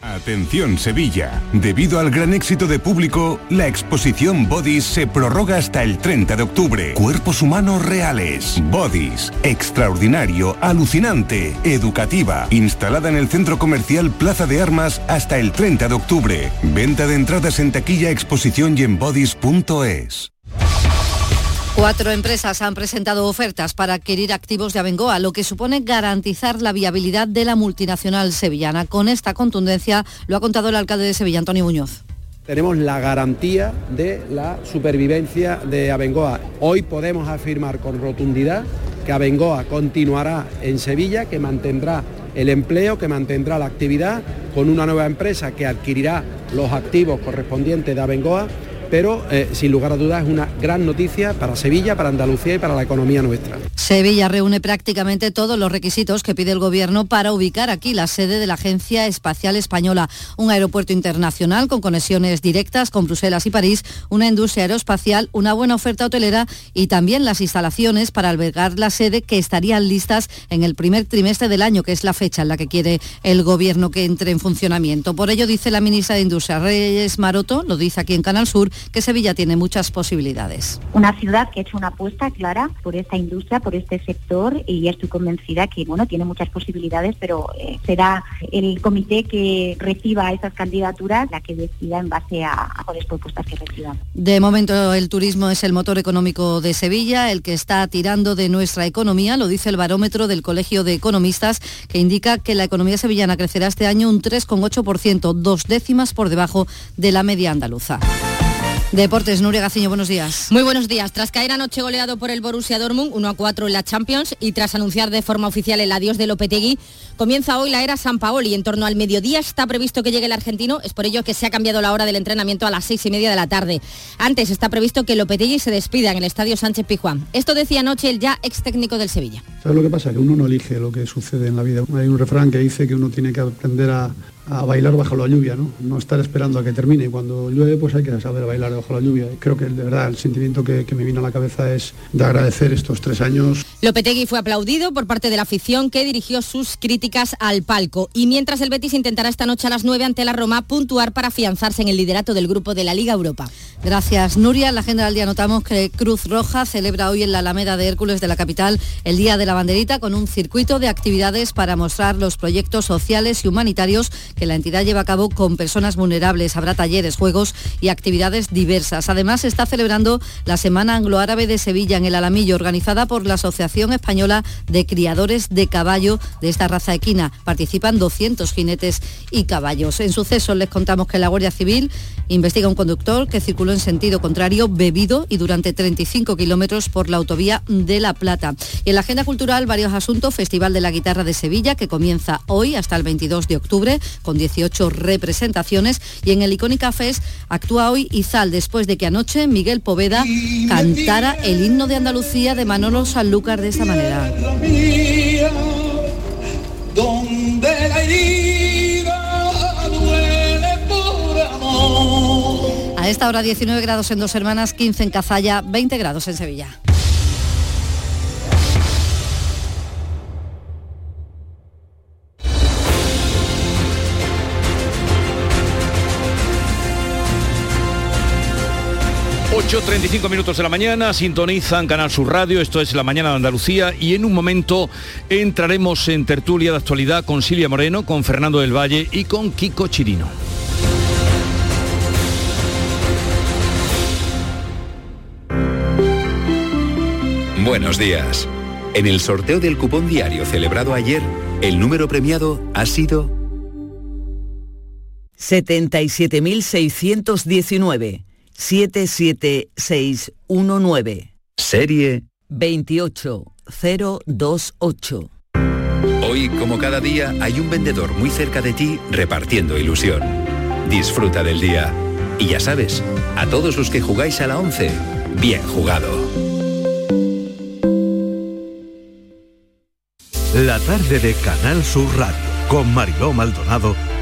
Atención Sevilla. Debido al gran éxito de público, la exposición Bodies se prorroga hasta el 30 de octubre. Cuerpos humanos reales. Bodies. Extraordinario, alucinante, educativa. Instalada en el centro comercial Plaza de Armas hasta el 30 de octubre. Venta de entradas en taquilla, exposición y en bodies.es. Cuatro empresas han presentado ofertas para adquirir activos de Abengoa, lo que supone garantizar la viabilidad de la multinacional sevillana. Con esta contundencia lo ha contado el alcalde de Sevilla, Antonio Muñoz. Tenemos la garantía de la supervivencia de Abengoa. Hoy podemos afirmar con rotundidad que Abengoa continuará en Sevilla, que mantendrá el empleo, que mantendrá la actividad con una nueva empresa que adquirirá los activos correspondientes de Abengoa pero eh, sin lugar a dudas es una gran noticia para Sevilla, para Andalucía y para la economía nuestra. Sevilla reúne prácticamente todos los requisitos que pide el Gobierno para ubicar aquí la sede de la Agencia Espacial Española, un aeropuerto internacional con conexiones directas con Bruselas y París, una industria aeroespacial, una buena oferta hotelera y también las instalaciones para albergar la sede que estarían listas en el primer trimestre del año, que es la fecha en la que quiere el Gobierno que entre en funcionamiento. Por ello dice la ministra de Industria, Reyes Maroto, lo dice aquí en Canal Sur, que Sevilla tiene muchas posibilidades. Una ciudad que ha hecho una apuesta clara por esta industria, por este sector y estoy convencida que bueno tiene muchas posibilidades, pero eh, será el comité que reciba esas candidaturas la que decida en base a, a las propuestas que reciban. De momento el turismo es el motor económico de Sevilla, el que está tirando de nuestra economía, lo dice el barómetro del Colegio de Economistas, que indica que la economía sevillana crecerá este año un 3,8%, dos décimas por debajo de la media andaluza. Deportes, Nuria Gaciño, buenos días. Muy buenos días. Tras caer anoche goleado por el Borussia Dortmund 1 a 4 en la Champions y tras anunciar de forma oficial el adiós de Lopetegui, comienza hoy la era San Paoli. En torno al mediodía está previsto que llegue el argentino, es por ello que se ha cambiado la hora del entrenamiento a las seis y media de la tarde. Antes está previsto que Lopetegui se despida en el estadio Sánchez Pizjuán. Esto decía anoche el ya ex técnico del Sevilla. ¿Sabes lo que pasa? Que uno no elige lo que sucede en la vida. Hay un refrán que dice que uno tiene que aprender a, a bailar bajo la lluvia, ¿no? No estar esperando a que termine. Y cuando llueve, pues hay que saber bailar bajo la lluvia. Creo que de verdad el sentimiento que, que me vino a la cabeza es de agradecer estos tres años. Lopetegui fue aplaudido por parte de la afición que dirigió sus críticas al palco. Y mientras el Betis intentará esta noche a las 9 ante la Roma puntuar para afianzarse en el liderato del grupo de la Liga Europa. Gracias, Nuria. En la agenda del día notamos que Cruz Roja celebra hoy en la Alameda de Hércules de la capital el Día de la Banderita con un circuito de actividades para mostrar los proyectos sociales y humanitarios que la entidad lleva a cabo con personas vulnerables. Habrá talleres, juegos y actividades diversas. Además, se está celebrando la Semana Anglo-Árabe de Sevilla en el Alamillo, organizada por la Asociación Española de Criadores de Caballo de esta raza equina. Participan 200 jinetes y caballos. En sucesos les contamos que la Guardia Civil investiga un conductor que circuló en sentido contrario, bebido y durante 35 kilómetros por la autovía de La Plata. Y en la agenda cultural varios asuntos, Festival de la Guitarra de Sevilla, que comienza hoy hasta el 22 de octubre, con 18 representaciones, y en el Icónica Fest actúa hoy Izal, después de que anoche Miguel Poveda cantara el himno de Andalucía de Manolo Sanlúcar de esta manera. A esta hora 19 grados en dos hermanas, 15 en Cazalla, 20 grados en Sevilla. ...8.35 minutos de la mañana, sintonizan Canal Sur Radio, esto es La Mañana de Andalucía y en un momento entraremos en tertulia de actualidad con Silvia Moreno, con Fernando del Valle y con Kiko Chirino. Buenos días. En el sorteo del cupón diario celebrado ayer, el número premiado ha sido 77.619. 77619. serie 28028. Hoy, como cada día, hay un vendedor muy cerca de ti repartiendo ilusión. Disfruta del día. Y ya sabes, a todos los que jugáis a la 11, bien jugado. La tarde de Canal Sur Radio con Mariló Maldonado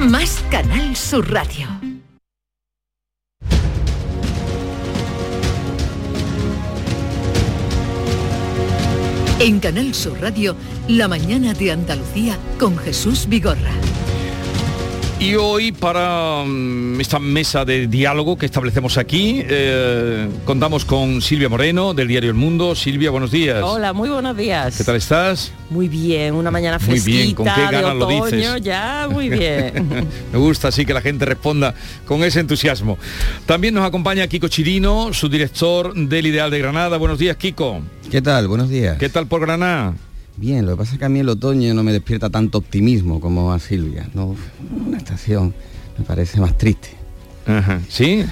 más Canal Sur Radio. En Canal Sur Radio, La mañana de Andalucía con Jesús Vigorra. Y hoy para mm, esta mesa de diálogo que establecemos aquí, eh, contamos con Silvia Moreno del diario El Mundo. Silvia, buenos días. Hola, muy buenos días. ¿Qué tal estás? Muy bien, una mañana Muy fresquita bien, ¿con qué de ganas lo dices? ya, muy bien. Me gusta así que la gente responda con ese entusiasmo. También nos acompaña Kiko Chirino, su director del Ideal de Granada. Buenos días, Kiko. ¿Qué tal? Buenos días. ¿Qué tal por Granada? Bien, lo que pasa es que a mí el otoño no me despierta tanto optimismo como a Silvia. ¿no? Una estación me parece más triste. ¿Sí?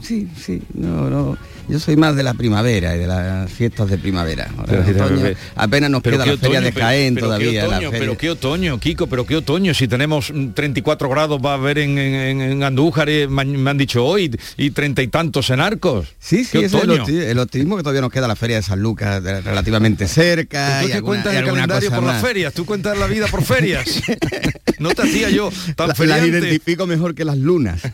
Sí, sí, no, no. Yo soy más de la primavera y de las fiestas de primavera. Ahora, el Pero, otoño, pero, apenas nos queda qué la feria de Jaén pero qué todavía. la otoño, pero qué otoño, Kiko, pero qué otoño. Si tenemos mm, 34 grados va a haber en, en- en Andújar, eh, me han dicho hoy, y treinta y tantos en Arcos. Sí, sí, ¿Qué es el, otoño? opti- el optimismo que todavía nos queda la feria de San Lucas de- relativamente cerca. Tú y que alguna- cuentas y el calendario por las ferias, tú cuentas la vida por ferias. no te hacía yo tan La- las feriante. identifico mejor que las lunas.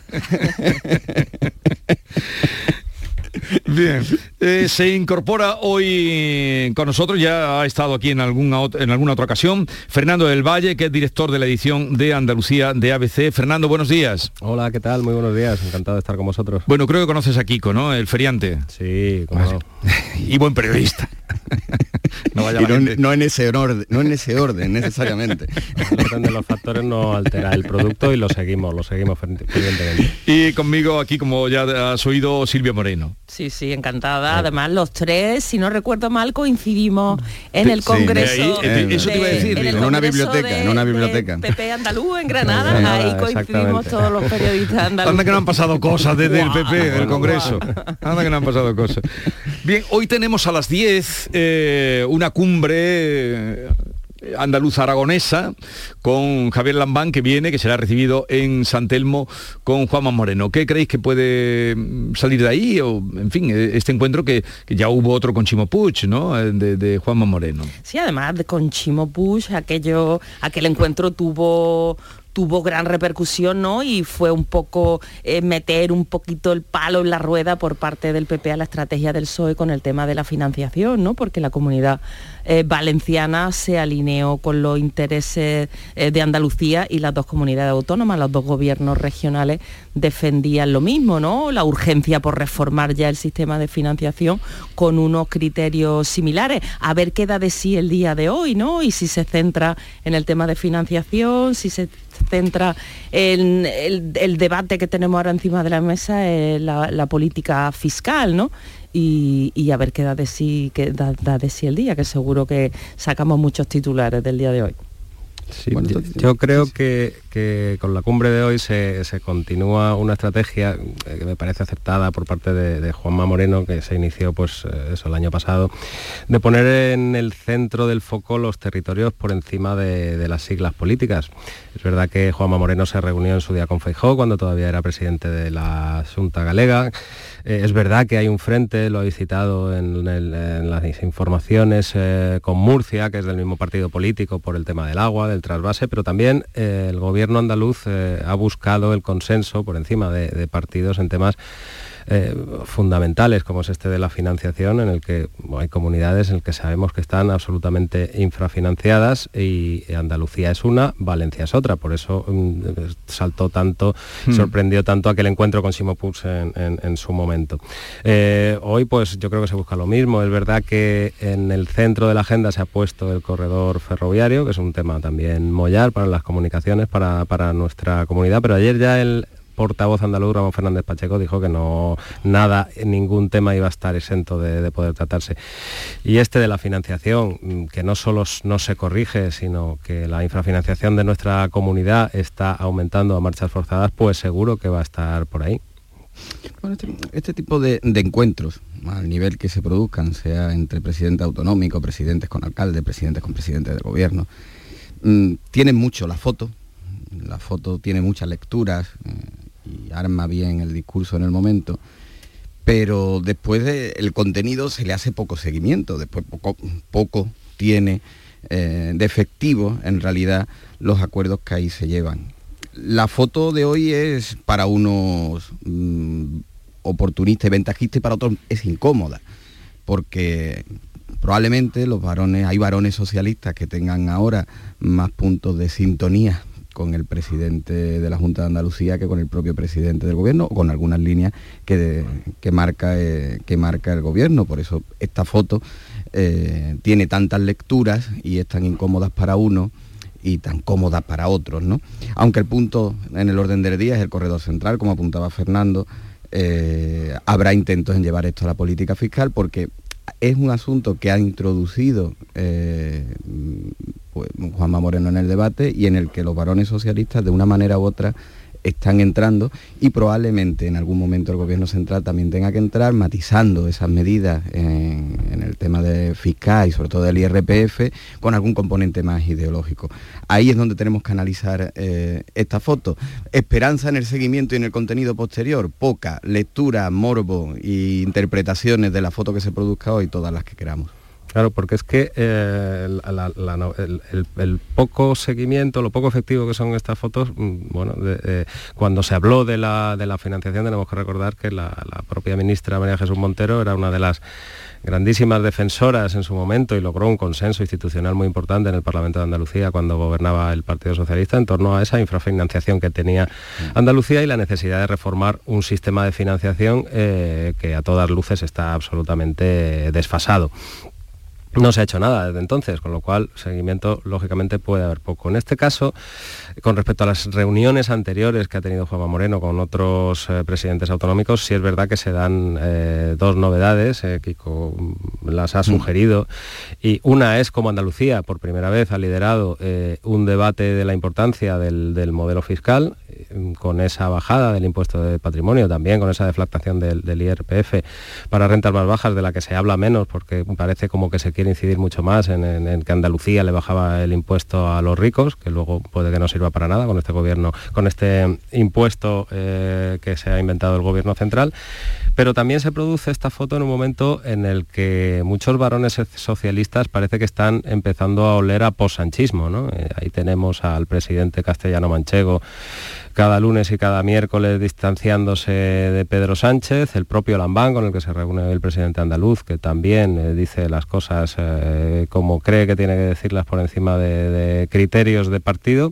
Bien, eh, se incorpora hoy con nosotros, ya ha estado aquí en alguna, en alguna otra ocasión, Fernando del Valle, que es director de la edición de Andalucía de ABC. Fernando, buenos días. Hola, ¿qué tal? Muy buenos días, encantado de estar con vosotros. Bueno, creo que conoces a Kiko, ¿no? El feriante. Sí, cómo no. Y buen periodista. No vaya no, en ese orden, no en ese orden necesariamente. El orden de los factores no altera el producto y lo seguimos, lo seguimos fervientemente. Y conmigo aquí, como ya has oído, Silvia Moreno. Sí, sí, encantada. Además, los tres, si no recuerdo mal, coincidimos en el Congreso. ahí, eso te iba a decir, en, una biblioteca, de- en una biblioteca. PP Andaluz en Granada, ahí coincidimos todos los periodistas andaluces. Anda que no han pasado cosas desde el PP, del Congreso. Anda que no han pasado cosas. Bien, hoy tenemos a las 10 eh, una cumbre eh, andaluza aragonesa con Javier Lambán que viene, que será recibido en San Telmo con Juanma Moreno. ¿Qué creéis que puede mm, salir de ahí? O, en fin, eh, este encuentro que, ya hubo otro con Chimo Puig, ¿no? Eh, De, de Juanma Moreno. Sí, además de con Chimo Puig, aquello, aquel encuentro tuvo tuvo gran repercusión, ¿no? Y fue un poco eh, meter un poquito el palo en la rueda por parte del PP a la estrategia del PSOE E con el tema de la financiación, ¿no? Porque la comunidad eh, valenciana se alineó con los intereses eh, de Andalucía y las dos comunidades autónomas, los dos gobiernos regionales defendían lo mismo, ¿no? La urgencia por reformar ya el sistema de financiación con unos criterios similares. A ver qué da de sí el día de hoy, ¿no? Y si se centra en el tema de financiación, si se centra en el, debate que tenemos ahora encima de la mesa, en la, la política fiscal, ¿no? Y, y a ver qué da de sí, qué da, da de sí el día, que seguro que sacamos muchos titulares del día de hoy. Sí, yo, yo creo que, que con la cumbre de hoy se, se continúa una estrategia eh, que me parece aceptada por parte de, de Juanma Moreno, que se inició pues eh, eso el año pasado, de poner en el centro del foco los territorios por encima de, de las siglas políticas. Es verdad que Juanma Moreno se reunió en su día con Feijó cuando todavía era presidente de la Junta Galega. Eh, es verdad que hay un frente, lo habéis citado en, las informaciones, eh, con Murcia, que es del mismo partido político por el tema del agua, del trasvase, pero también eh, el gobierno andaluz ha buscado el consenso por encima de, de partidos en temas eh, fundamentales como es este de la financiación en el que bueno, hay comunidades en el que sabemos que están absolutamente infrafinanciadas y Andalucía es una, Valencia es otra, por eso mm, saltó tanto, Hmm. sorprendió tanto aquel encuentro con Simo Puig en, en- en su momento. Eh, hoy pues yo creo que se busca lo mismo, es verdad que en el centro de la agenda se ha puesto el corredor ferroviario, que es un tema también mollar para las comunicaciones, para, para nuestra comunidad, pero ayer ya el portavoz andaluz Ramón Fernández Pacheco dijo que no nada, ningún tema iba a estar exento de, de poder tratarse. Y este de la financiación, mm, que no solo no se corrige, sino que la infrafinanciación de nuestra comunidad está aumentando a marchas forzadas, pues seguro que va a estar por ahí. Bueno, este, este tipo de, encuentros, al nivel que se produzcan, sea entre presidente autonómico, presidentes con alcaldes, presidentes con presidentes del gobierno, mm, tienen mucho la foto, la foto tiene muchas lecturas eh, y arma bien el discurso en el momento, pero después de- el contenido se le hace poco seguimiento, después poco, poco tiene eh, de efectivo en realidad los acuerdos que ahí se llevan. La foto de hoy es para unos mm, oportunistas y ventajistas y para otros es incómoda, porque probablemente los varones, hay varones socialistas que tengan ahora más puntos de sintonía con el presidente de la Junta de Andalucía que con el propio presidente del gobierno o con algunas líneas que, que marca, eh, que marca el gobierno. Por eso esta foto eh, tiene tantas lecturas y es tan incómodas para uno y tan cómoda para otros, ¿no? Aunque el punto en el orden del día es el corredor central, como apuntaba Fernando, eh, habrá intentos en llevar esto a la política fiscal porque es un asunto que ha introducido pues, Juanma Moreno en el debate y en el que los varones socialistas de una manera u otra están entrando y probablemente en algún momento el gobierno central también tenga que entrar matizando esas medidas en, el tema de fiscal y sobre todo del IRPF con algún componente más ideológico. Ahí es donde tenemos que analizar eh, esta foto. Esperanza en el seguimiento y en el contenido posterior, poca, lectura, morbo e interpretaciones de la foto que se produzca hoy, todas las que queramos. Claro, porque es que eh, la- la- no- el, el- el poco seguimiento, lo poco efectivo que son estas fotos, mm, bueno, de- eh, cuando se habló de la, de la financiación tenemos que recordar que la, la propia ministra María Jesús Montero era una de las grandísimas defensoras en su momento y logró un consenso institucional muy importante en el Parlamento de Andalucía cuando gobernaba el Partido Socialista en torno a esa infrafinanciación que tenía Andalucía y la necesidad de reformar un sistema de financiación eh, que a todas luces está absolutamente desfasado. No se ha hecho nada desde entonces, con lo cual seguimiento lógicamente puede haber poco. En este caso, con respecto a las reuniones anteriores que ha tenido Juanma Moreno con otros eh, presidentes autonómicos, sí es verdad que se dan eh, dos novedades, eh, Kiko mm, las ha sugerido, y una es como Andalucía por primera vez ha liderado eh, un debate de la importancia del, del modelo fiscal, eh, con esa bajada del impuesto de patrimonio, también con esa deflactación del, del IRPF para rentas más bajas, de la que se habla menos, porque parece como que se quiere incidir mucho más en, que Andalucía le bajaba el impuesto a los ricos, que luego puede que no sirva para nada con este gobierno, con este impuesto eh, que se ha inventado el gobierno central. Pero también se produce esta foto en un momento en el que muchos varones socialistas parece que están empezando a oler a posanchismo. ¿no? Eh, ahí tenemos al presidente castellano manchego cada lunes y cada miércoles distanciándose de Pedro Sánchez, el propio Lambán con el que se reúne el presidente andaluz, que también eh, dice las cosas eh, como cree que tiene que decirlas por encima de, criterios de partido.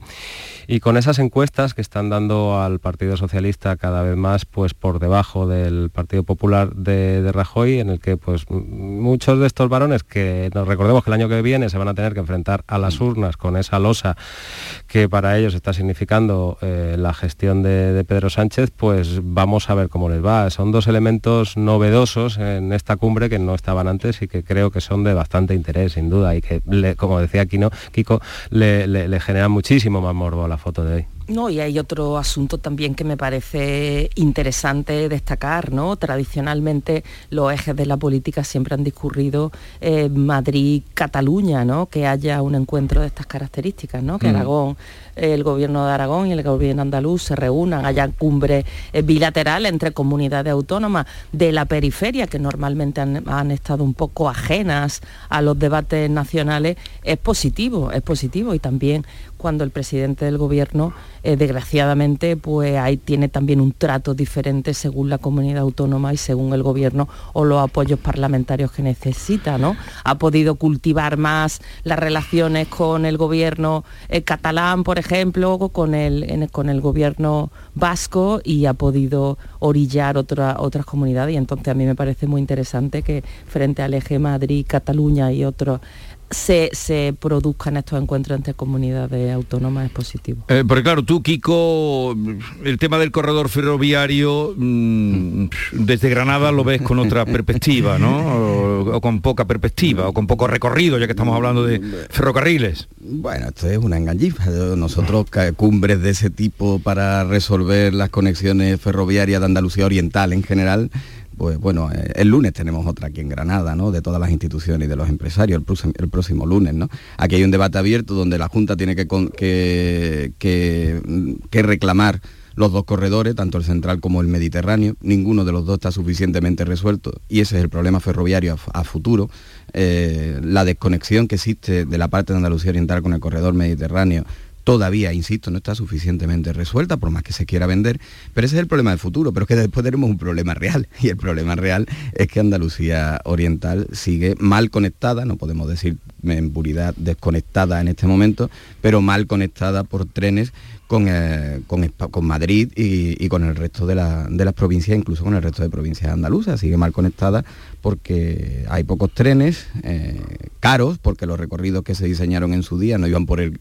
Y con esas encuestas que están dando al Partido Socialista cada vez más pues por debajo del Partido Popular de, Rajoy, en el que pues muchos de estos varones que nos recordemos que el año que viene se van a tener que enfrentar a las urnas con esa losa que para ellos está significando eh, la gestión de, Pedro Sánchez, pues vamos a ver cómo les va. Son dos elementos novedosos en esta cumbre que no estaban antes y que creo que son de interés, sin duda, y que, le- como decía Kino, Kiko, le, le, generan muchísimo más morbo a la foto de hoy. No, y hay otro asunto también que me parece interesante destacar, ¿no? Tradicionalmente los ejes de la política siempre han discurrido eh, Madrid-Cataluña, ¿no? Que haya un encuentro de estas características, ¿no? Que Mm. Aragón, eh, el gobierno de Aragón y el gobierno andaluz se reúnan, haya cumbres eh, bilaterales entre comunidades autónomas de la periferia, que normalmente han, han estado un poco ajenas a los debates nacionales, es positivo, es positivo y también cuando el presidente del gobierno, eh, desgraciadamente, pues ahí tiene también un trato diferente según la comunidad autónoma y según el gobierno o los apoyos parlamentarios que necesita, ¿no? Ha podido cultivar más las relaciones con el gobierno eh, catalán, por ejemplo, con el, con el gobierno vasco y ha podido orillar otra- otras comunidades y entonces a mí me parece muy interesante que frente al eje Madrid, Cataluña y otros se, se produzcan estos encuentros entre comunidades autónomas es positivo. Eh, porque claro, tú, Kiko, el tema del corredor ferroviario, mm, desde Granada lo ves con otra perspectiva, ¿no? O, o con poca perspectiva, o con poco recorrido, ya que estamos hablando de ferrocarriles. Bueno, esto es una engañifa. Nosotros cumbres de ese tipo para resolver las conexiones ferroviarias de Andalucía Oriental en general, pues bueno, eh, el lunes tenemos otra aquí en Granada, ¿no? De todas las instituciones y de los empresarios, el próximo, lunes, ¿no? Aquí hay un debate abierto donde la Junta tiene que, que, mm, que reclamar los dos corredores, tanto el central como el mediterráneo. Ninguno de los dos está suficientemente resuelto y ese es el problema ferroviario a futuro. Eh, la desconexión que existe de la parte de Andalucía Oriental con el corredor mediterráneo todavía, insisto, no está suficientemente resuelta, por más que se quiera vender, pero ese es el problema del futuro, pero es que después tenemos un problema real, y el problema real es que Andalucía Oriental sigue mal conectada, no podemos decir en puridad desconectada en este momento, pero mal conectada por trenes con, eh, con, con Madrid y, y con el resto de, la- de las provincias, incluso con el resto de provincias andaluzas. Sigue mal conectada porque hay pocos trenes, eh, caros, porque los recorridos que se diseñaron en su día no iban por el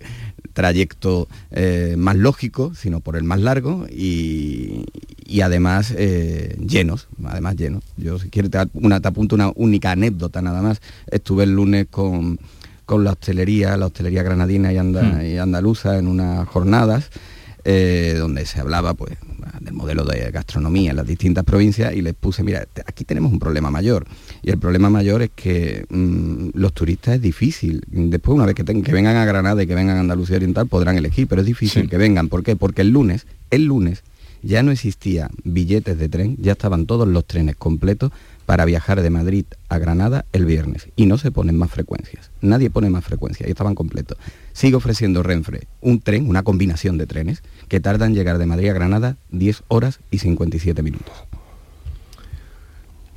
trayecto eh, más lógico, sino por el más largo y, y además llenos, además llenos. Yo si quieres una, te apunto una única anécdota nada más. Estuve el lunes con, con la hostelería, la hostelería granadina y, anda- y andaluza en unas jornadas eh, donde se hablaba pues del modelo de gastronomía en las distintas provincias y les puse, mira, aquí tenemos un problema mayor y el problema mayor es que mm, los turistas es difícil, después una vez que, ten- que vengan a Granada y que vengan a Andalucía Oriental podrán elegir, pero es difícil que vengan, ¿por qué? Porque el lunes, el lunes ya no existía billetes de tren, ya estaban todos los trenes completos para viajar de Madrid a Granada el viernes y no se ponen más frecuencias. Nadie pone más frecuencias y estaban completos. Sigue ofreciendo Renfe un tren, una combinación de trenes que tardan en llegar de Madrid a Granada 10 horas y 57 minutos.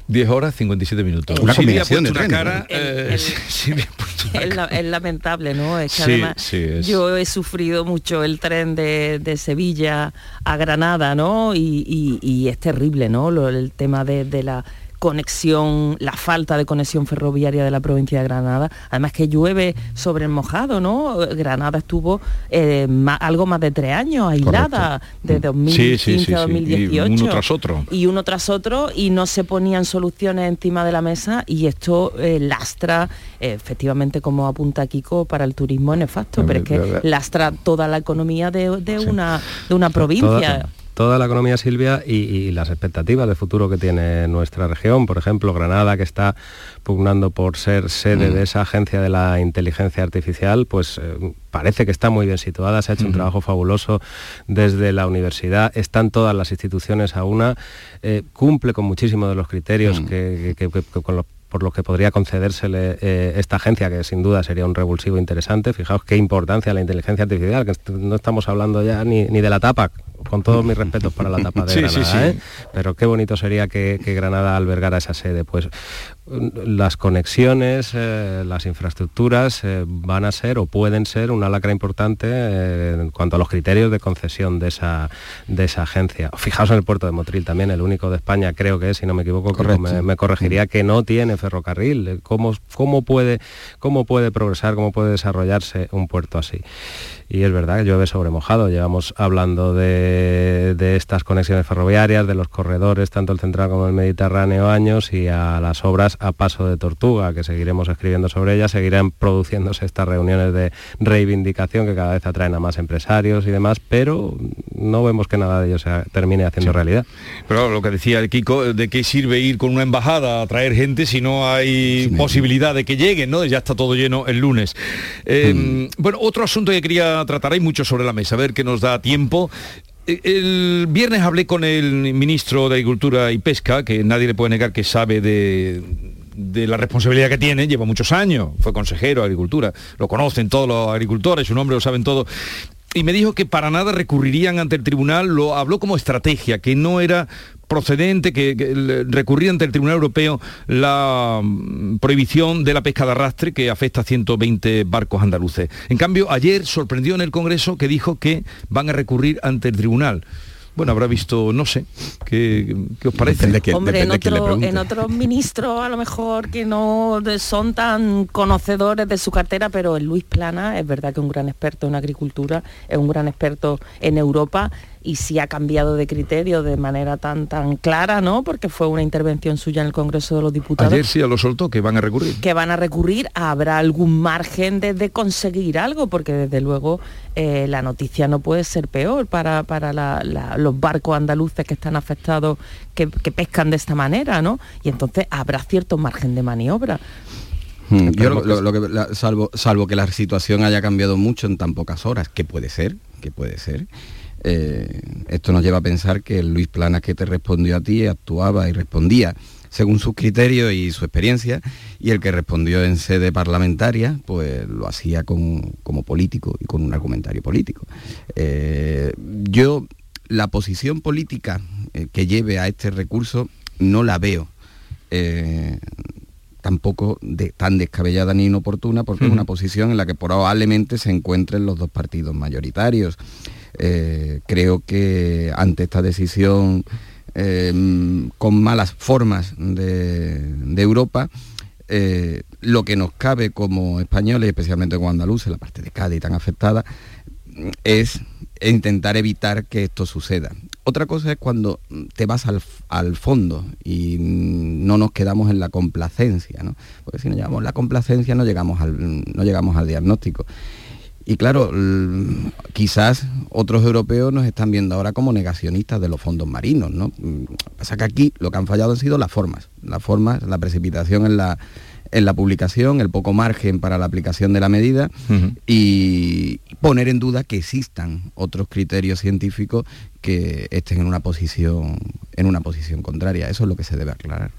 10 horas 57 minutos. Una combinación de una trenes, cara, ¿no? eh, Es, la- es lamentable, ¿no? Es que Sí, además sí, es. yo he sufrido mucho el tren de, de Sevilla a Granada, ¿no? Y, y- y es terrible, ¿no? Lo- el tema de, de la conexión, la falta de conexión ferroviaria de la provincia de Granada. Además que llueve sobre el mojado, ¿no? Granada estuvo eh, ma- algo más de tres años aislada, de 2015 Sí, sí, sí, sí. a Y 2018 uno tras otro. y uno tras otro y no se ponían soluciones encima de la mesa y esto eh, lastra eh, efectivamente como apunta Kiko para el turismo es nefasto pero es que lastra toda la economía de, de una de una provincia Toda, toda la economía, Silvia, y, y las expectativas de futuro que tiene nuestra región. Por ejemplo, Granada, que está pugnando por ser sede Mm. de esa agencia de la inteligencia artificial, pues eh, parece que está muy bien situada, se ha hecho un trabajo fabuloso desde la universidad, están todas las instituciones a una, eh, cumple con muchísimos de los criterios que, que- que- que con los por los que podría concedérsele eh, esta agencia, que sin duda sería un revulsivo interesante. Fijaos qué importancia la inteligencia artificial, que no estamos hablando ya ni, ni de la tapa, con todos mis respetos para la tapa de Sí, Granada, sí. ¿eh? pero qué bonito sería que, que Granada albergara esa sede. Pues las conexiones, eh, las infraestructuras eh, van a ser o pueden ser una lacra importante eh, en cuanto a los criterios de concesión de esa, de esa agencia. Fijaos en el puerto de Motril también, el único de España, creo que es, si no me equivoco, Correcto. me, me corregiría, que no tiene ferrocarril. ¿Cómo, cómo, puede, ¿Cómo puede progresar, cómo puede desarrollarse un puerto así? Y es verdad que llueve sobre mojado. Llevamos hablando de, de estas conexiones ferroviarias, de los corredores, tanto el central como el Mediterráneo, años y a las obras a paso de tortuga, que seguiremos escribiendo sobre ellas. Seguirán produciéndose estas reuniones de reivindicación que cada vez atraen a más empresarios y demás, pero no vemos que nada de ello se termine haciendo realidad. Pero lo que decía el Kiko, ¿de qué sirve ir con una embajada a traer gente si no hay posibilidad de que lleguen, ¿no? Ya está todo lleno el lunes. Eh, Mm. Bueno, otro asunto que quería tratar, hay mucho sobre la mesa, a ver que nos da tiempo. Eh, El viernes hablé con el ministro de Agricultura y Pesca, que nadie le puede negar que sabe de, de la responsabilidad que tiene, lleva muchos años, fue consejero de Agricultura, lo conocen todos los agricultores, su nombre lo saben todos. Y me dijo que para nada recurrirían ante el tribunal, lo habló como estrategia, que no era procedente, que, recurrir ante el Tribunal Europeo la mm, prohibición de la pesca de arrastre que afecta a 120 barcos andaluces. En cambio, ayer sorprendió en el Congreso que dijo que van a recurrir ante el tribunal. Bueno, habrá visto, no sé, ¿qué, qué os parece? Hombre, en, otro- en otros ministros a lo mejor que no son tan conocedores de su cartera, pero el Luis Plana es verdad que es un gran experto en agricultura, es un gran experto en Europa y si ha cambiado de criterio de manera tan tan clara, ¿no? Porque fue una intervención suya en el Congreso de los Diputados. Ayer sí ya lo soltó, que van a recurrir. que van a recurrir, habrá algún margen de, de conseguir algo, porque desde luego eh, la noticia no puede ser peor para, para la- la- los barcos andaluces que están afectados, que, que pescan de esta manera, ¿no? Y entonces habrá cierto margen de maniobra. Mm, Yo lo, lo- lo que, la- salvo, salvo que la situación haya cambiado mucho en tan pocas horas, que puede ser, que puede ser. Eh, esto nos lleva a pensar que el Luis Planas que te respondió a ti actuaba y respondía según sus criterios y su experiencia, y el que respondió en sede parlamentaria, pues lo hacía con- como político y con un argumentario político. Eh, yo la posición política eh, que lleve a este recurso no la veo. eh, tampoco de- tan descabellada ni inoportuna porque es una posición en la que probablemente se encuentren los dos partidos mayoritarios. Eh, creo que ante esta decisión eh, con malas formas de, Europa, eh, lo que nos cabe como españoles, especialmente como andaluces, la parte de Cádiz tan afectada, es intentar evitar que esto suceda. Otra cosa es cuando te vas al, fondo y no nos quedamos en la complacencia, ¿no? Porque si no llegamos a la complacencia no llegamos al, no llegamos al diagnóstico. Y claro, quizás otros europeos nos están viendo ahora como negacionistas de los fondos marinos, ¿no? Mm, Pasa que aquí lo que han fallado han sido las formas, las formas, la precipitación en la, en la publicación, el poco margen para la aplicación de la medida y poner en duda que existan otros criterios científicos que estén en una posición en una posición contraria. Eso es lo que se debe aclarar.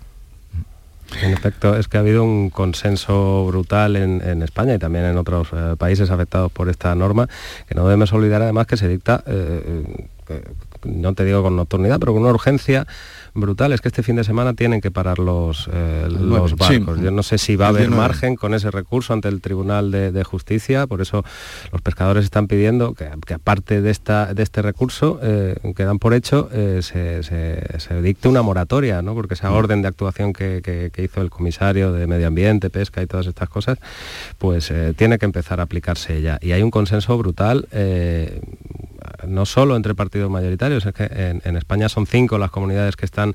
En efecto, es que ha habido un consenso brutal en, España y también en otros eh, países afectados por esta norma, que no debemos olvidar además que se dicta, eh, eh, no te digo con nocturnidad, pero con una urgencia brutal es que este fin de semana tienen que parar los, eh, los barcos. Yo no sé si va a haber margen con ese recurso ante el Tribunal de, Justicia, por eso los pescadores están pidiendo que, aparte de, esta, de este recurso, eh, que dan por hecho, eh, se, dicte una moratoria, ¿no? porque esa mm. orden de actuación que, hizo el comisario de Medio Ambiente, Pesca y todas estas cosas, pues tiene que empezar a aplicarse ya. Y hay un consenso brutal no solo entre partidos mayoritarios, es que en, España son cinco las comunidades que están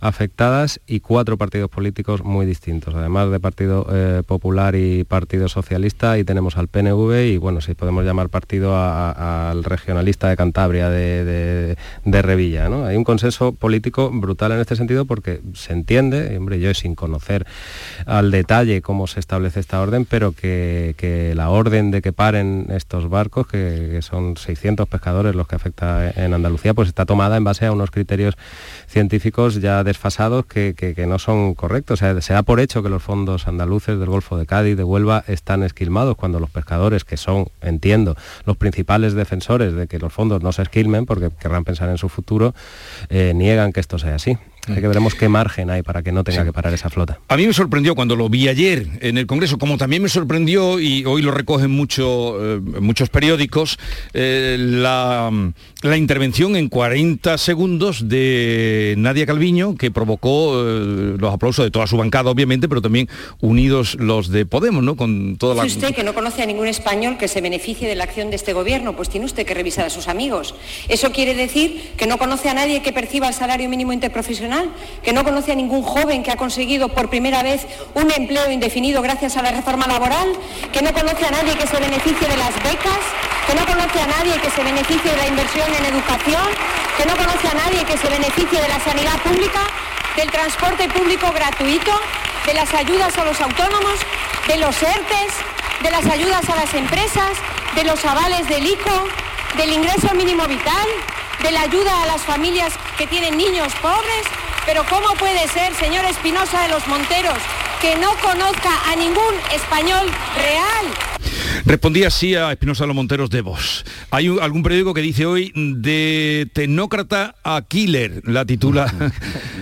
afectadas y cuatro partidos políticos muy distintos, además de Partido eh, Popular y Partido Socialista, y tenemos al PNV y bueno, si podemos llamar partido al regionalista de Cantabria, de, Revilla. ¿no? Hay un consenso político brutal en este sentido porque se entiende, hombre, yo sin conocer al detalle cómo se establece esta orden, pero que, la orden de que paren estos barcos, que, son 600 pescadores los que afecta en Andalucía, pues está tomada en base a unos criterios científicos ya desfasados que, no son correctos. se da por hecho que los fondos andaluces del Golfo de Cádiz, de Huelva, están esquilmados cuando los pescadores, que son, entiendo, los principales defensores de que los fondos no se esquilmen, porque querrán pensar en su futuro, eh, niegan que esto sea así. Hay que veremos qué margen hay para que no tenga que parar esa flota. A mí me sorprendió cuando lo vi ayer en el Congreso, como también me sorprendió, y hoy lo recogen mucho, eh, muchos periódicos, eh, la, intervención en 40 segundos de Nadia Calviño, que provocó eh, los aplausos de toda su bancada, obviamente, pero también unidos los de Podemos, ¿no? Con toda la... Si usted que no conoce a ningún español que se beneficie de la acción de este gobierno, pues tiene usted que revisar a sus amigos. Eso quiere decir que no conoce a nadie que perciba el salario mínimo interprofesional que no conoce a ningún joven que ha conseguido por primera vez un empleo indefinido gracias a la reforma laboral, que no conoce a nadie que se beneficie de las becas, que no conoce a nadie que se beneficie de la inversión en educación, que no conoce a nadie que se beneficie de la sanidad pública, del transporte público gratuito, de las ayudas a los autónomos, de los ERTES, de las ayudas a las empresas, de los avales del ICO, del ingreso mínimo vital, de la ayuda a las familias que tienen niños pobres, pero ¿cómo puede ser, señor Espinosa de los Monteros, que no conozca a ningún español real? Respondía así a Espinosa los Monteros de Vos. Hay algún periódico que dice hoy de tecnócrata a killer, la titula.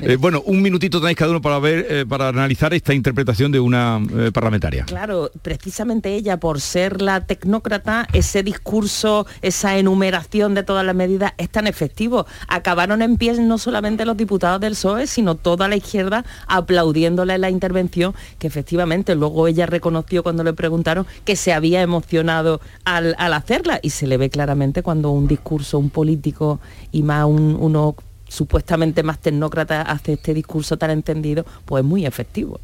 Eh, bueno, un minutito tenéis cada uno para ver, eh, para analizar esta interpretación de una eh, parlamentaria. Claro, precisamente ella, por ser la tecnócrata, ese discurso, esa enumeración de todas las medidas es tan efectivo. Acabaron en pie no solamente los diputados del PSOE, sino toda la izquierda aplaudiéndole la intervención, que efectivamente luego ella reconoció cuando le preguntaron que se había emocionado al, hacerla y se le ve claramente cuando un discurso, un político y más uno supuestamente más tecnócrata hace este discurso tan entendido, pues muy efectivo.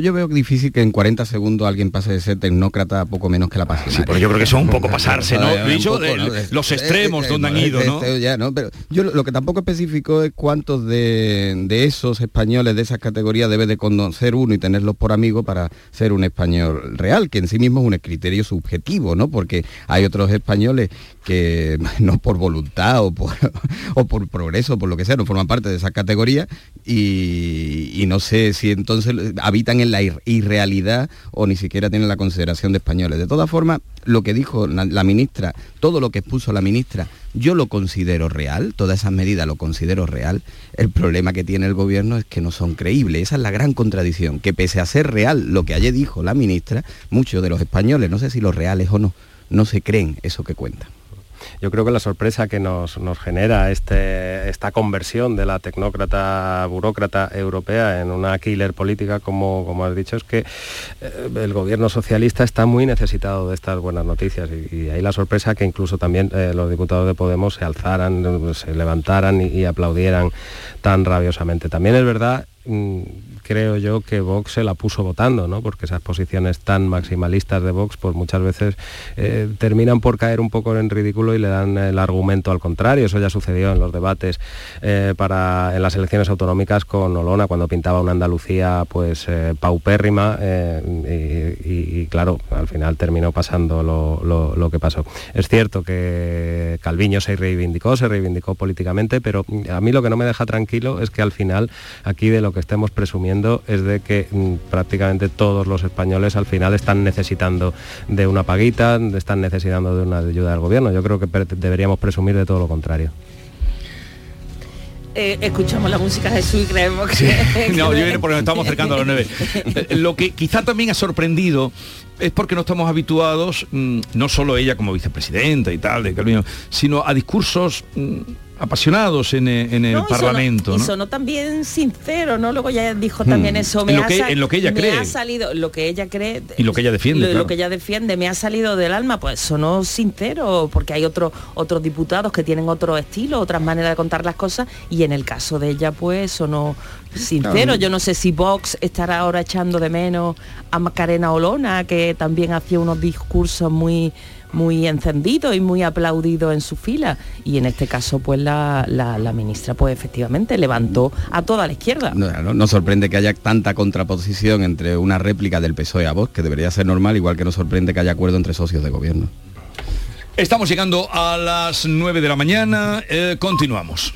Yo, veo difícil que en 40 segundos alguien pase de ser tecnócrata poco menos que la pasión. Sí, pero yo creo que son un poco pasarse, ¿no? los extremos donde han ido, ¿no? Pero yo lo que tampoco especifico es cuántos de, esos españoles de esas categorías debe de conocer uno y tenerlos por amigo para ser un español real, que en sí mismo es un criterio subjetivo, ¿no? Porque hay otros españoles que no por voluntad o por, o por progreso, por lo que sea, no forman parte de esa categoría y no sé si entonces habitan en la irrealidad o ni siquiera tienen la consideración de españoles. De todas formas, lo que dijo la, ministra, todo lo que expuso la ministra, yo lo considero real, todas esas medidas lo considero real. El problema que tiene el gobierno es que no son creíbles. Esa es la gran contradicción, que pese a ser real lo que ayer dijo la ministra, muchos de los españoles, no sé si los reales o no, no se creen eso que cuentan. Yo creo que la sorpresa que nos, genera este, esta conversión de la tecnócrata burócrata europea en una killer política, como, como has dicho, es que eh, el gobierno socialista está muy necesitado de estas buenas noticias y, ahí la sorpresa que incluso también eh, los diputados de Podemos se alzaran, se levantaran y, aplaudieran tan rabiosamente. También es verdad mm, creo yo que Vox se la puso votando, ¿no? porque esas posiciones tan maximalistas de Vox pues muchas veces eh, terminan por caer un poco en ridículo y le dan el argumento al contrario. Eso ya sucedió en los debates eh, para, en las elecciones autonómicas con Olona cuando pintaba una Andalucía pues eh, paupérrima y, claro, al final terminó pasando lo, lo que pasó. Es cierto que Calviño se reivindicó, se reivindicó políticamente, pero a mí lo que no me deja tranquilo es que al final aquí de lo que estemos presumiendo es de que mm, prácticamente todos los españoles al final están necesitando de una paguita, están necesitando de una ayuda del gobierno. Yo creo que deberíamos presumir de todo lo contrario. Eh, escuchamos la música de Jesús y creemos que... no, yo porque nos estamos acercando a los nueve. Eh, lo que quizá también ha sorprendido es porque no estamos habituados, mm, no solo ella como vicepresidenta y tal, de sino a discursos mm, apasionados en, eh, el Parlamento. Y sonó, también sincero, ¿no? Luego ya dijo también hmm. eso. en, lo que, en, lo que, ella cree. ha salido, lo que ella cree. Y lo que ella defiende. Lo, que ella defiende, me ha salido del alma, pues sonó sincero, porque hay otros otros diputados que tienen otro estilo, otras maneras de contar las cosas, y en el caso de ella, pues sonó sincero. Yo no sé si Vox estará ahora echando de menos a Macarena Olona, que también hacía unos discursos muy muy encendido y muy aplaudido en su fila. Y en este caso, pues la, ministra, pues efectivamente levantó a toda la izquierda. No, no, sorprende que haya tanta contraposición entre una réplica del PSOE a Vox, que debería ser normal, igual que nos sorprende que haya acuerdo entre socios de gobierno. Estamos llegando a las 9 de la mañana, eh, continuamos.